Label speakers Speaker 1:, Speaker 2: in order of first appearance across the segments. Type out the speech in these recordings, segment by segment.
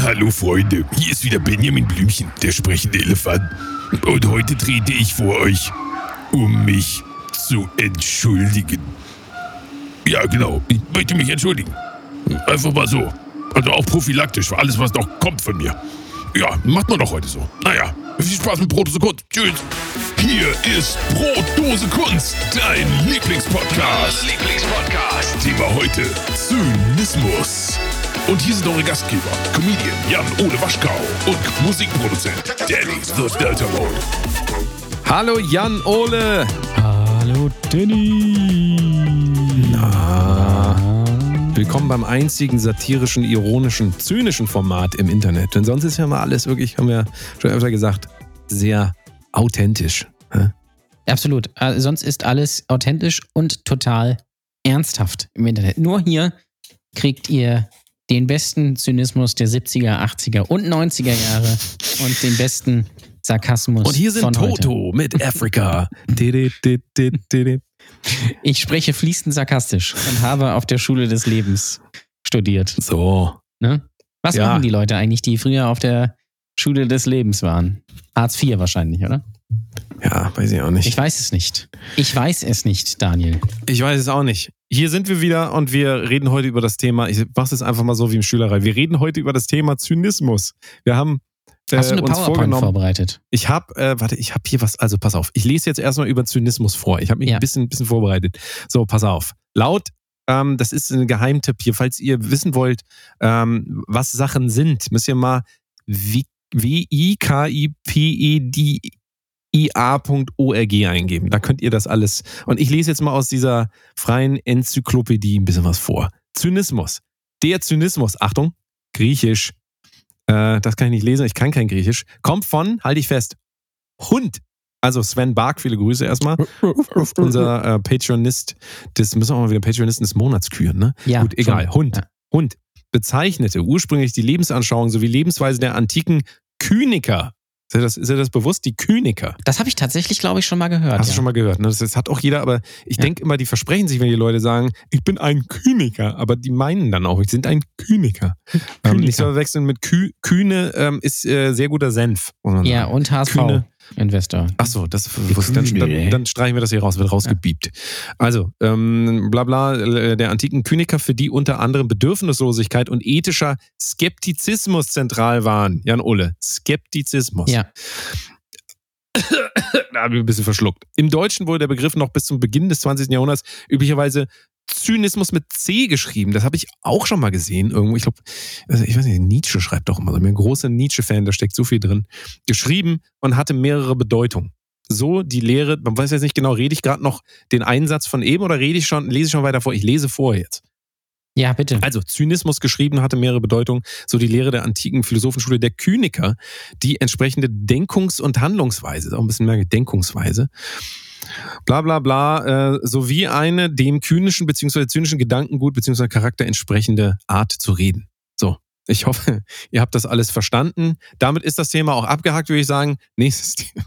Speaker 1: Hallo Freunde, hier ist wieder Benjamin Blümchen, der sprechende Elefant. Und heute trete ich vor euch, um mich zu entschuldigen. Ja, genau, ich möchte mich entschuldigen. Einfach mal so. Also auch prophylaktisch für alles, was noch kommt von mir. Ja, macht man doch heute so. Naja, viel Spaß mit Brotdose Kunst. Tschüss. Hier ist Brotdose Kunst, dein Lieblingspodcast.
Speaker 2: Lieblingspodcast.
Speaker 1: Thema heute Zynismus. Und hier sind eure Gastgeber, Comedian Jan-Ole Waschkau und Musikproduzent Danny the Delta Mode.
Speaker 3: Hallo Jan Ole.
Speaker 4: Hallo Danny.
Speaker 3: Na. Willkommen beim einzigen satirischen, ironischen, zynischen Format im Internet. Denn sonst ist ja mal alles wirklich, haben wir schon öfter gesagt, sehr authentisch. hä?
Speaker 4: Absolut. Äh, sonst ist alles authentisch und total ernsthaft im Internet. Nur hier kriegt ihr den besten Zynismus der 70er, 80er und 90er Jahre und den besten Sarkasmus
Speaker 3: Und hier sind
Speaker 4: von heute.
Speaker 3: Toto mit didi.
Speaker 4: Ich spreche fließend sarkastisch und habe auf der Schule des Lebens studiert.
Speaker 3: So.
Speaker 4: Ne? Was
Speaker 3: Ja.
Speaker 4: machen die Leute eigentlich, die früher auf der Schule des Lebens waren? Hartz IV wahrscheinlich, oder?
Speaker 3: Ja, weiß ich auch nicht.
Speaker 4: Ich weiß es nicht. Ich weiß es nicht, Daniel.
Speaker 3: Ich weiß es auch nicht. Hier sind wir wieder und wir reden heute über das Thema, ich mache es einfach mal so wie im Schülerei. Wir reden heute über das Thema Zynismus. Wir haben äh,
Speaker 4: Hast du eine
Speaker 3: uns
Speaker 4: PowerPoint
Speaker 3: vorgenommen.
Speaker 4: vorbereitet?
Speaker 3: Ich habe, äh, warte, ich habe hier was, also pass auf. Ich lese jetzt erstmal über Zynismus vor. Ich habe mich
Speaker 4: Ja.
Speaker 3: ein bisschen, bisschen vorbereitet. So, pass auf. Laut, ähm, das ist ein Geheimtipp hier, falls ihr wissen wollt, ähm, was Sachen sind, müsst ihr mal wie- W-I-K-I-P-E-D-I-A.org eingeben. Da könnt ihr das alles. Und ich lese jetzt mal aus dieser freien Enzyklopädie ein bisschen was vor. Zynismus. Der Zynismus, Achtung, griechisch. Äh, das kann ich nicht lesen, ich kann kein Griechisch. Kommt von, halte ich fest, Hund. Also Sven Bark, viele Grüße erstmal. Unser äh, Patronist, das müssen wir auch mal wieder Patronisten des Monats küren, ne?
Speaker 4: Ja.
Speaker 3: Gut, egal.
Speaker 4: schon.
Speaker 3: Hund.
Speaker 4: Ja.
Speaker 3: Hund bezeichnete ursprünglich die Lebensanschauung sowie Lebensweise der antiken Kyniker. Ist dir das, ist dir das bewusst? Die Kyniker.
Speaker 4: Das habe ich tatsächlich, glaube ich, schon mal gehört.
Speaker 3: Hast
Speaker 4: ja.
Speaker 3: du schon mal gehört, ne? Das, das hat auch jeder, aber ich
Speaker 4: Ja.
Speaker 3: denke immer, die versprechen sich, wenn die Leute sagen, ich bin ein Kyniker, aber die meinen dann auch, ich sind ein Kyniker. Ähm,
Speaker 4: Kyniker.
Speaker 3: nicht zu verwechseln mit Kü Kühne ähm, ist äh, sehr guter Senf,
Speaker 4: Ja,
Speaker 3: sagen.
Speaker 4: und HSV.
Speaker 3: Kühne.
Speaker 4: Investor.
Speaker 3: Ach so, das dann, dann, dann streichen wir das hier raus, wird rausgebiebt. Also, ähm, bla bla, äh, der antiken Kyniker, für die unter anderem Bedürfnislosigkeit und ethischer Skeptizismus zentral waren. Jan Ulle, Skeptizismus.
Speaker 4: Ja.
Speaker 3: da habe ich ein bisschen verschluckt. Im Deutschen wurde der Begriff noch bis zum Beginn des 20. Jahrhunderts üblicherweise Zynismus mit C geschrieben. Das habe ich auch schon mal gesehen irgendwo. Ich glaube, also ich weiß nicht, Nietzsche schreibt doch immer so. Ich bin ein großer Nietzsche-Fan, da steckt so viel drin. Geschrieben und hatte mehrere Bedeutungen. So die Lehre, man weiß jetzt nicht genau, rede ich gerade noch den Einsatz von eben oder rede ich schon, lese ich schon weiter vor? Ich lese vor jetzt.
Speaker 4: Ja, bitte.
Speaker 3: Also Zynismus geschrieben hatte mehrere Bedeutungen, so die Lehre der antiken Philosophenschule der Kyniker, die entsprechende Denkungs- und Handlungsweise, auch ein bisschen mehr Denkungsweise, bla bla bla, äh, sowie eine dem kynischen bzw. zynischen Gedankengut bzw. Charakter entsprechende Art zu reden. So, ich hoffe, ihr habt das alles verstanden. Damit ist das Thema auch abgehakt, würde ich sagen. Nächstes Thema.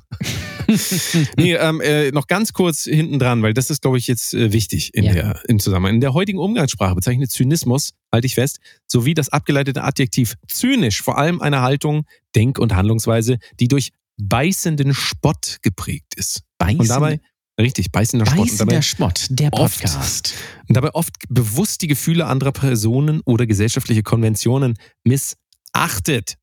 Speaker 3: nee, ähm, äh, noch ganz kurz hinten dran, weil das ist, glaube ich, jetzt äh, wichtig in
Speaker 4: Ja.
Speaker 3: der, im Zusammenhang. In der heutigen Umgangssprache bezeichnet Zynismus, halte ich fest, sowie das abgeleitete Adjektiv zynisch vor allem eine Haltung, Denk- und Handlungsweise, die durch beißenden Spott geprägt ist.
Speaker 4: Beißend,
Speaker 3: Und dabei, richtig, beißender Spott. Und
Speaker 4: Beißender
Speaker 3: dabei,
Speaker 4: Spott, der
Speaker 3: oft-
Speaker 4: Podcast.
Speaker 3: und dabei oft bewusst die Gefühle anderer Personen oder gesellschaftliche Konventionen missachtet.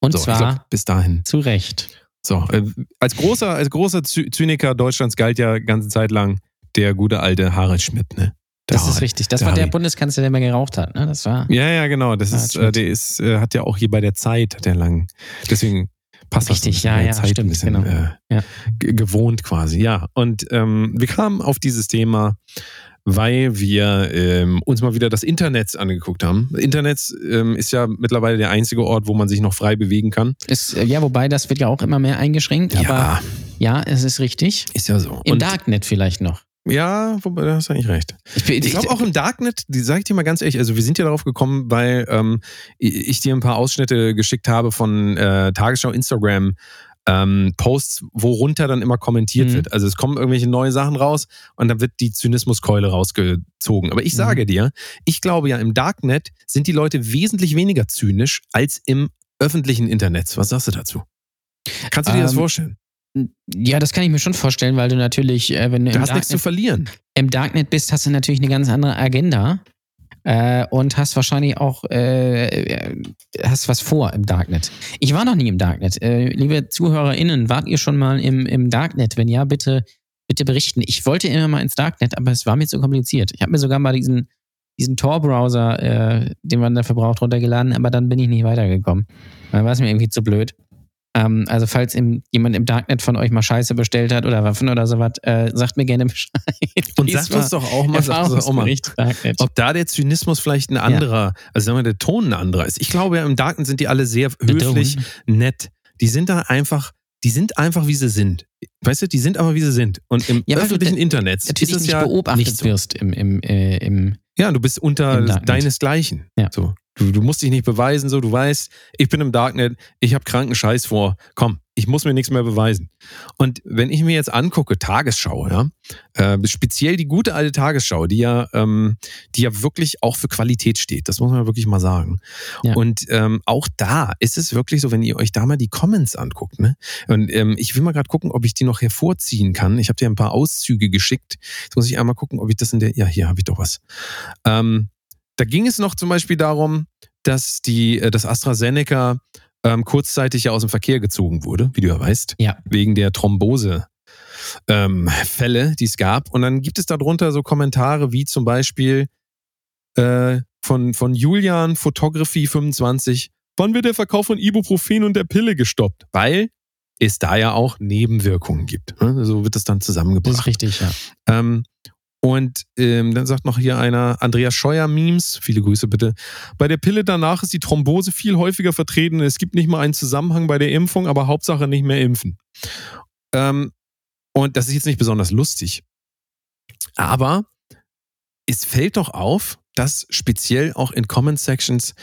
Speaker 4: Und
Speaker 3: So,
Speaker 4: zwar
Speaker 3: glaub, bis dahin.
Speaker 4: zu Recht.
Speaker 3: So, äh, als großer, als großer Zy- Zyniker Deutschlands galt ja ganze Zeit lang der gute alte Harald Schmidt, ne? Der
Speaker 4: Das ist richtig. Das
Speaker 3: der
Speaker 4: war der
Speaker 3: Harry.
Speaker 4: Bundeskanzler, der mal geraucht hat. Ne? Das war
Speaker 3: Ja, ja, genau. Das ist, äh, der ist, äh, hat ja auch hier bei der Zeit, hat der lang. Deswegen passt das
Speaker 4: Richtig,
Speaker 3: bisschen
Speaker 4: ja, ja,
Speaker 3: Zeit
Speaker 4: stimmt,
Speaker 3: ein bisschen
Speaker 4: genau.
Speaker 3: äh,
Speaker 4: Ja.
Speaker 3: ge- gewohnt quasi. Ja, und ähm, wir kamen auf dieses Thema, weil wir ähm, uns mal wieder das Internet angeguckt haben. Internet ähm, ist ja mittlerweile der einzige Ort, wo man sich noch frei bewegen kann.
Speaker 4: ist, äh, ja, wobei das wird ja auch immer mehr eingeschränkt, aber ja, es ist richtig.
Speaker 3: ist ja so.
Speaker 4: Im
Speaker 3: Und-
Speaker 4: Darknet vielleicht noch.
Speaker 3: Ja, wobei, da hast du eigentlich recht.
Speaker 4: Ich,
Speaker 3: Ich glaube auch im Darknet, die sag ich dir mal ganz ehrlich, also wir sind ja darauf gekommen, weil ähm, ich dir ein paar Ausschnitte geschickt habe von äh, Tagesschau, Instagram ähm, Posts, worunter dann immer kommentiert
Speaker 4: Mhm.
Speaker 3: wird. Also es kommen irgendwelche neue Sachen raus und dann wird die Zynismuskeule rausgezogen. Aber ich
Speaker 4: Mhm.
Speaker 3: sage dir, ich glaube ja, im Darknet sind die Leute wesentlich weniger zynisch als im öffentlichen Internet. Was sagst du dazu? Kannst du dir das
Speaker 4: Ähm,
Speaker 3: vorstellen?
Speaker 4: Ja, das kann ich mir schon vorstellen, weil du natürlich, äh, wenn du,
Speaker 3: Du
Speaker 4: im,
Speaker 3: hast nichts zu
Speaker 4: Darknet,
Speaker 3: verlieren.
Speaker 4: im Darknet bist, hast du natürlich eine ganz andere Agenda äh, und hast wahrscheinlich auch äh, äh, hast was vor im Darknet. Ich war noch nie im Darknet. Äh, liebe ZuhörerInnen, wart ihr schon mal im, im Darknet? Wenn ja, bitte, bitte berichten. Ich wollte immer mal ins Darknet, aber es war mir zu kompliziert. Ich habe mir sogar mal diesen, diesen Tor-Browser, äh, den man dafür braucht, runtergeladen, aber dann bin ich nicht weitergekommen. Dann war es mir irgendwie zu blöd. Ähm, also, falls im, jemand im Darknet von euch mal Scheiße bestellt hat oder Waffen oder sowas, äh, sagt mir gerne Bescheid.
Speaker 3: Und sagt uns doch auch mal, sagt uns auch mal ob da der Zynismus vielleicht ein anderer, also sagen wir, der Ton ein anderer ist. Ich glaube ja, im Darknet sind die alle sehr höflich, nett. Die sind da einfach, die sind einfach, wie sie sind. Weißt du, die sind aber, wie sie sind. Und im
Speaker 4: Ja,
Speaker 3: öffentlichen Internet
Speaker 4: Natürlich
Speaker 3: ist es
Speaker 4: nicht
Speaker 3: ja
Speaker 4: beobachtet
Speaker 3: nicht so.
Speaker 4: wirst im, im, äh, im
Speaker 3: Ja, du bist unter deinesgleichen.
Speaker 4: Ja.
Speaker 3: So. Du, du musst dich nicht beweisen, so du weißt, ich bin im Darknet, ich habe kranken Scheiß vor. Komm, ich muss mir nichts mehr beweisen. Und wenn ich mir jetzt angucke, Tagesschau, ja, äh, speziell die gute alte Tagesschau, die ja, ähm, die ja wirklich auch für Qualität steht, das muss man wirklich mal sagen.
Speaker 4: Ja.
Speaker 3: Und ähm, auch da ist es wirklich so, wenn ihr euch da mal die Comments anguckt, ne? Und ähm, ich will mal gerade gucken, ob ich die noch hervorziehen kann. Ich habe dir ein paar Auszüge geschickt. Jetzt muss ich einmal gucken, ob ich das in der. Ja, hier habe ich doch was. Ähm, da ging es noch zum Beispiel darum, dass die, äh, das AstraZeneca ähm, kurzzeitig ja aus dem Verkehr gezogen wurde, wie du ja weißt,
Speaker 4: Ja.
Speaker 3: wegen der Thrombose. Ähm, Fälle, die es gab. Und dann gibt es darunter so Kommentare wie zum Beispiel äh, von, von Julian Photography 25. Wann wird der Verkauf von Ibuprofen und der Pille gestoppt? Weil es da ja auch Nebenwirkungen gibt. ne? So wird das dann
Speaker 4: Das
Speaker 3: zusammengebracht.
Speaker 4: ist richtig, ja.
Speaker 3: Ähm, und ähm, dann sagt noch hier einer, Andreas Scheuer Memes, viele Grüße bitte. Bei der Pille danach ist die Thrombose viel häufiger vertreten. Es gibt nicht mal einen Zusammenhang bei der Impfung, aber Hauptsache nicht mehr impfen. Ähm, und das ist jetzt nicht besonders lustig. Aber es fällt doch auf, dass speziell auch in Comment Sections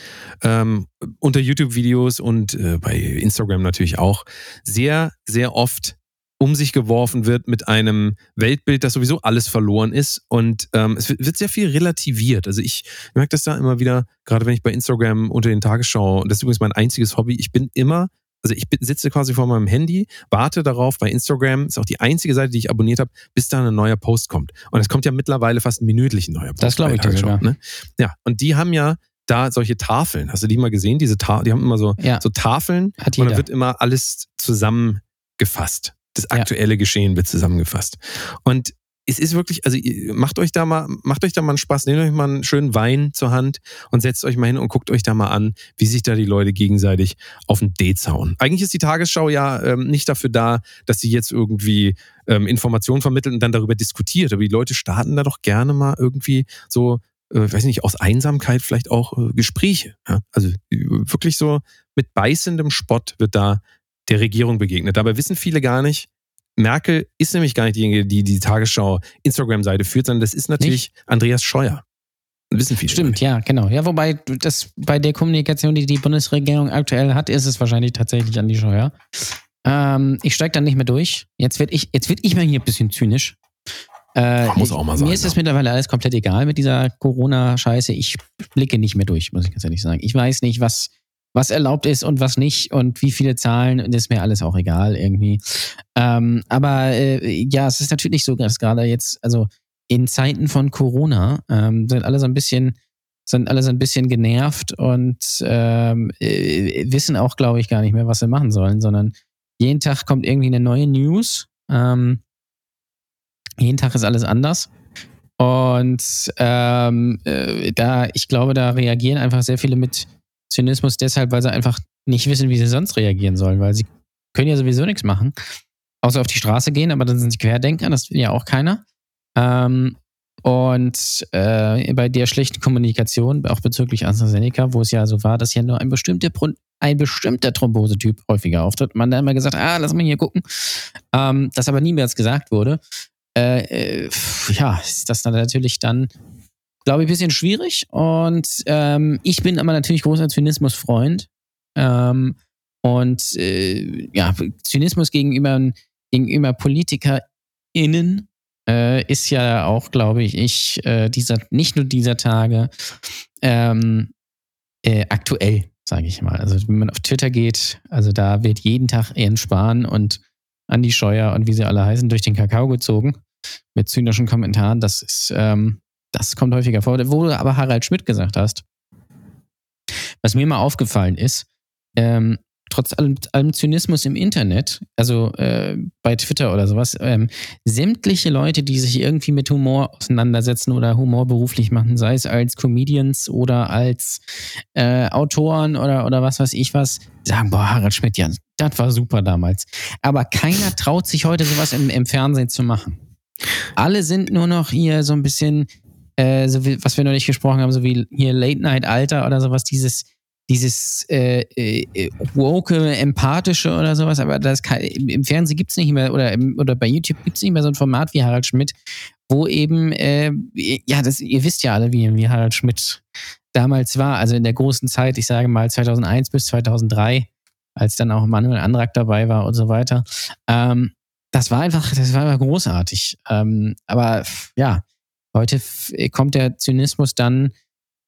Speaker 3: ähm, unter YouTube-Videos und äh, bei Instagram natürlich auch sehr, sehr oft um sich geworfen wird mit einem Weltbild, das sowieso alles verloren ist. Und ähm, es wird sehr viel relativiert. Also ich merke das da immer wieder, gerade wenn ich bei Instagram unter den Tagesschau, und das ist übrigens mein einziges Hobby, ich bin immer, also ich sitze quasi vor meinem Handy, warte darauf bei Instagram, ist auch die einzige Seite, die ich abonniert habe, bis da ein neuer Post kommt. Und es kommt ja mittlerweile fast minütlich ein neuer Post.
Speaker 4: Das glaube ich dir sogar.
Speaker 3: Ne? Ja, und die haben ja da solche Tafeln. Hast du die mal gesehen? Diese Ta die haben immer so,
Speaker 4: Ja,
Speaker 3: so Tafeln
Speaker 4: hat
Speaker 3: und dann
Speaker 4: jeder.
Speaker 3: wird immer alles zusammengefasst. Das
Speaker 4: Ja.
Speaker 3: aktuelle Geschehen wird zusammengefasst. Und es ist wirklich, also macht euch da mal, macht euch da mal einen Spaß, nehmt euch mal einen schönen Wein zur Hand und setzt euch mal hin und guckt euch da mal an, wie sich da die Leute gegenseitig auf den Date hauen. Eigentlich ist die Tagesschau ja ähm, nicht dafür da, dass sie jetzt irgendwie ähm, Informationen vermittelt und dann darüber diskutiert. Aber die Leute starten da doch gerne mal irgendwie so, äh, weiß nicht, aus Einsamkeit vielleicht auch äh, Gespräche. Ja? Also äh, wirklich so mit beißendem Spott wird da der Regierung begegnet. Dabei wissen viele gar nicht, Merkel ist nämlich gar nicht diejenige, die die Tagesschau Instagram-Seite führt, sondern das ist natürlich Andreas Scheuer. Wissen viele.
Speaker 4: Stimmt, ja, genau. Ja, wobei das bei der Kommunikation, die die Bundesregierung aktuell hat, ist es wahrscheinlich tatsächlich an die Steuer. Ähm, ich steige dann nicht mehr durch. Jetzt werde ich, jetzt werd ich mal hier ein bisschen zynisch. Äh,
Speaker 3: Ja, muss auch mal sein,
Speaker 4: Mir ist
Speaker 3: ja.
Speaker 4: das mittlerweile alles komplett egal mit dieser Corona-Scheiße. Ich blicke nicht mehr durch, muss ich ganz ehrlich sagen. Ich weiß nicht, was, was erlaubt ist und was nicht und wie viele Zahlen. Das ist mir alles auch egal irgendwie. Ähm, aber äh, ja, es ist natürlich so, dass gerade jetzt, also in Zeiten von Corona ähm, sind alle so ein bisschen sind alle so ein bisschen genervt und ähm, äh, wissen auch, glaube ich, gar nicht mehr, was sie machen sollen, sondern jeden Tag kommt irgendwie eine neue News. Ähm, jeden Tag ist alles anders. Und ähm, äh, da, ich glaube, da reagieren einfach sehr viele mit Zynismus deshalb, weil sie einfach nicht wissen, wie sie sonst reagieren sollen, weil sie können ja sowieso nichts machen, außer auf die Straße gehen, aber dann sind sie Querdenker, das will ja auch keiner. Ähm, und äh, bei der schlechten Kommunikation, auch bezüglich AstraZeneca, wo es ja so war, dass ja nur ein bestimmter, ein bestimmter Thrombosetyp häufiger auftritt, man dann immer gesagt, ah, lass mal hier gucken, ähm, das aber niemals gesagt wurde, äh, äh, ja, ist das dann natürlich dann, glaube ich, ein bisschen schwierig. Und ähm, ich bin aber natürlich großer Zynismus-Freund. Ähm, Und äh, ja, Zynismus gegenüber, gegenüber PolitikerInnen äh, ist ja auch, glaube ich, ich äh, dieser, nicht nur dieser Tage ähm, äh, aktuell, sage ich mal. Also wenn man auf Twitter geht, also da wird jeden Tag Ian Spahn und Andi Scheuer und wie sie alle heißen, durch den Kakao gezogen mit zynischen Kommentaren. Das ist, ähm, das kommt häufiger vor. Wo du aber Harald Schmidt gesagt hast, was mir mal aufgefallen ist, ähm, trotz allem, allem, Zynismus im Internet, also äh, bei Twitter oder sowas, ähm, sämtliche Leute, die sich irgendwie mit Humor auseinandersetzen oder Humor beruflich machen, sei es als Comedians oder als äh, Autoren oder, oder was weiß ich was, sagen, boah, Harald Schmidt, ja, das war super damals. Aber keiner traut sich heute sowas im, im Fernsehen zu machen. Alle sind nur noch hier so ein bisschen, äh, so wie, was wir noch nicht gesprochen haben, so wie hier Late Night Alter oder sowas, dieses dieses äh, äh, woke, empathische oder sowas, aber das kann, im Fernsehen gibt es nicht mehr oder, im, oder bei YouTube gibt es nicht mehr so ein Format wie Harald Schmidt, wo eben, äh, ja, das, ihr wisst ja alle, wie, wie Harald Schmidt damals war, also in der großen Zeit, ich sage mal 2001 bis 2003, als dann auch Manuel Andrak dabei war und so weiter. Ähm, das war einfach, das war einfach großartig. Ähm, aber ja, heute kommt der Zynismus dann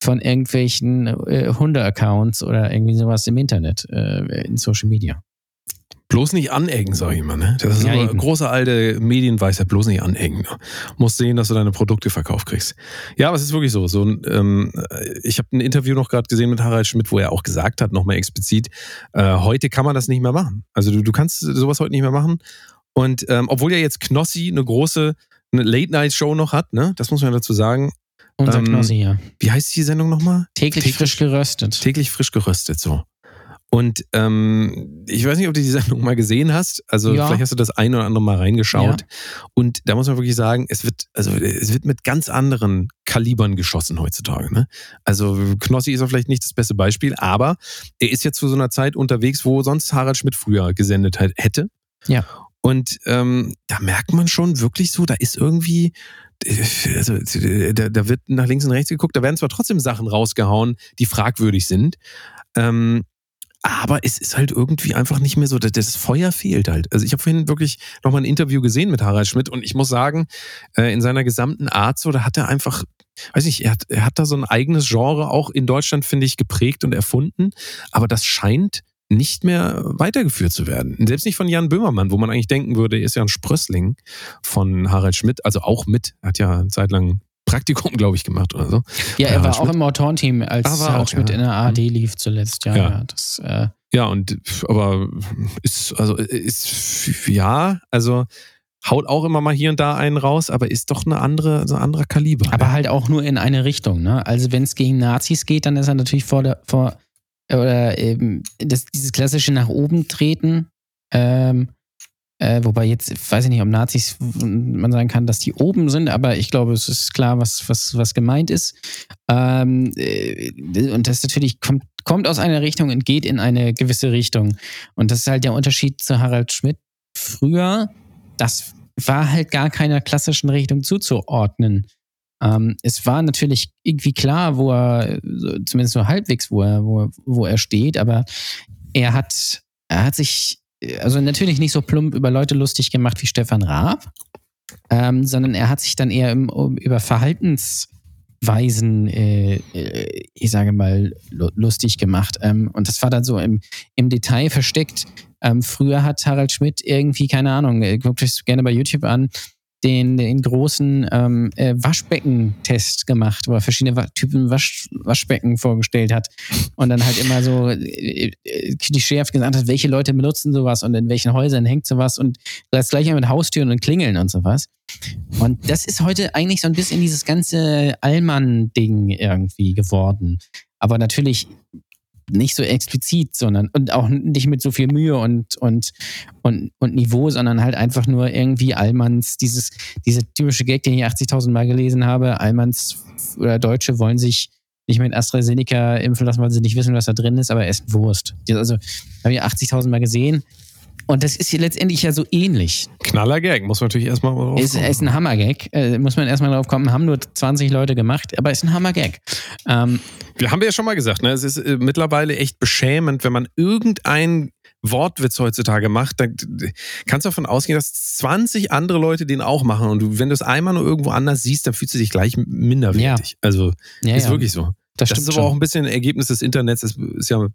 Speaker 4: von irgendwelchen äh, Hunde-Accounts oder irgendwie sowas im Internet, äh, in Social Media.
Speaker 3: Bloß nicht anecken, sag ich immer. Ne? Das ist ja, eine große alte Medienweisheit, bloß nicht anecken. Ne? Musst sehen, dass du deine Produkte verkauft kriegst. Ja, aber es ist wirklich so. so ähm, ich habe ein Interview noch gerade gesehen mit Harald Schmidt, wo er auch gesagt hat, nochmal explizit, äh, heute kann man das nicht mehr machen. Also du, du kannst sowas heute nicht mehr machen. Und ähm, obwohl ja jetzt Knossi eine große eine Late-Night-Show noch hat, ne? das muss man dazu sagen,
Speaker 4: unser ähm, Knossi, ja.
Speaker 3: Wie heißt die Sendung nochmal?
Speaker 4: Täglich, täglich frisch geröstet.
Speaker 3: Täglich frisch geröstet, so. Und ähm, ich weiß nicht, ob du die Sendung mal gesehen hast. Also ja. vielleicht hast du das ein oder andere mal reingeschaut. Ja. Und da muss man wirklich sagen, es wird, also es wird mit ganz anderen Kalibern geschossen heutzutage. Ne? Also Knossi ist auch vielleicht nicht das beste Beispiel, aber er ist jetzt zu so einer Zeit unterwegs, wo sonst Harald Schmidt früher gesendet hätte.
Speaker 4: Ja.
Speaker 3: Und ähm, da merkt man schon wirklich so, da ist irgendwie, also da, da wird nach links und rechts geguckt, da werden zwar trotzdem Sachen rausgehauen, die fragwürdig sind, ähm, aber es ist halt irgendwie einfach nicht mehr so, das Feuer fehlt halt. Also ich habe vorhin wirklich nochmal ein Interview gesehen mit Harald Schmidt und ich muss sagen, äh, in seiner gesamten Art so, da hat er einfach, weiß nicht, er hat, er hat da so ein eigenes Genre auch in Deutschland, finde ich, geprägt und erfunden, aber das scheint nicht mehr weitergeführt zu werden. Selbst nicht von Jan Böhmermann, wo man eigentlich denken würde, er ist ja ein Sprössling von Harald Schmidt, also auch mit, hat ja eine Zeit lang Praktikum, glaube ich, gemacht oder so.
Speaker 4: Ja, er war Schmidt. auch im Autorenteam, als ah, Harald Schmidt ja. in der ARD mhm. lief zuletzt. Ja, ja. ja das, äh
Speaker 3: ja und aber ist, also ist, ja, also haut auch immer mal hier und da einen raus, aber ist doch eine andere, so ein anderer Kaliber.
Speaker 4: Aber ja. halt auch nur in eine Richtung. Ne? Also wenn es gegen Nazis geht, dann ist er natürlich vor der, vor, oder eben das, dieses klassische nach oben treten, ähm, äh, wobei jetzt, weiß ich nicht, ob Nazis man sagen kann, dass die oben sind, aber ich glaube, es ist klar, was, was, was gemeint ist. Ähm, äh, und das natürlich kommt, kommt aus einer Richtung und geht in eine gewisse Richtung. Und das ist halt der Unterschied zu Harald Schmidt. Früher, das war halt gar keiner klassischen Richtung zuzuordnen. Ähm, es war natürlich irgendwie klar, wo er, zumindest so halbwegs, wo er, wo, wo er steht, aber er hat, er hat sich, also natürlich nicht so plump über Leute lustig gemacht wie Stefan Raab, ähm, sondern er hat sich dann eher im, über Verhaltensweisen, äh, äh, ich sage mal, lustig gemacht. Ähm, und das war dann so im, im Detail versteckt. Ähm, früher hat Harald Schmidt irgendwie, keine Ahnung, äh, guckt euch gerne bei YouTube an, den, den großen ähm, äh, Waschbecken-Test gemacht, wo er verschiedene Typen Wasch Waschbecken vorgestellt hat und dann halt immer so äh, äh, klischeehaft gesagt hat, welche Leute benutzen sowas und in welchen Häusern hängt sowas und das gleiche mit Haustüren und Klingeln und sowas. Und das ist heute eigentlich so ein bisschen dieses ganze Allmann-Ding irgendwie geworden. Aber natürlich nicht so explizit, sondern und auch nicht mit so viel Mühe und, und, und, und Niveau, sondern halt einfach nur irgendwie Allmanns, dieses, diese typische Gag, den ich 80.000 Mal gelesen habe, Allmanns oder Deutsche wollen sich nicht mit AstraZeneca impfen lassen, weil sie nicht wissen, was da drin ist, aber essen Wurst. Also, habe ich 80.000 Mal gesehen. Und das ist hier letztendlich ja so ähnlich.
Speaker 3: Knaller Gag, muss man natürlich erstmal
Speaker 4: drauf ist, kommen. Ist ein Hammer-Gag, äh, muss man erstmal drauf kommen. Haben nur 20 Leute gemacht, aber ist ein Hammer-Gag.
Speaker 3: Ähm, wir haben ja schon mal gesagt, ne? es ist äh, mittlerweile echt beschämend, wenn man irgendein Wortwitz heutzutage macht, dann kannst du davon ausgehen, dass 20 andere Leute den auch machen. Und du, wenn du es einmal nur irgendwo anders siehst, dann fühlst du dich gleich minderwertig.
Speaker 4: Ja.
Speaker 3: Also
Speaker 4: Ja,
Speaker 3: ist
Speaker 4: ja.
Speaker 3: wirklich so.
Speaker 4: Das,
Speaker 3: Das,
Speaker 4: stimmt
Speaker 3: ist aber
Speaker 4: schon.
Speaker 3: auch ein bisschen ein Ergebnis des Internets. Das ist ja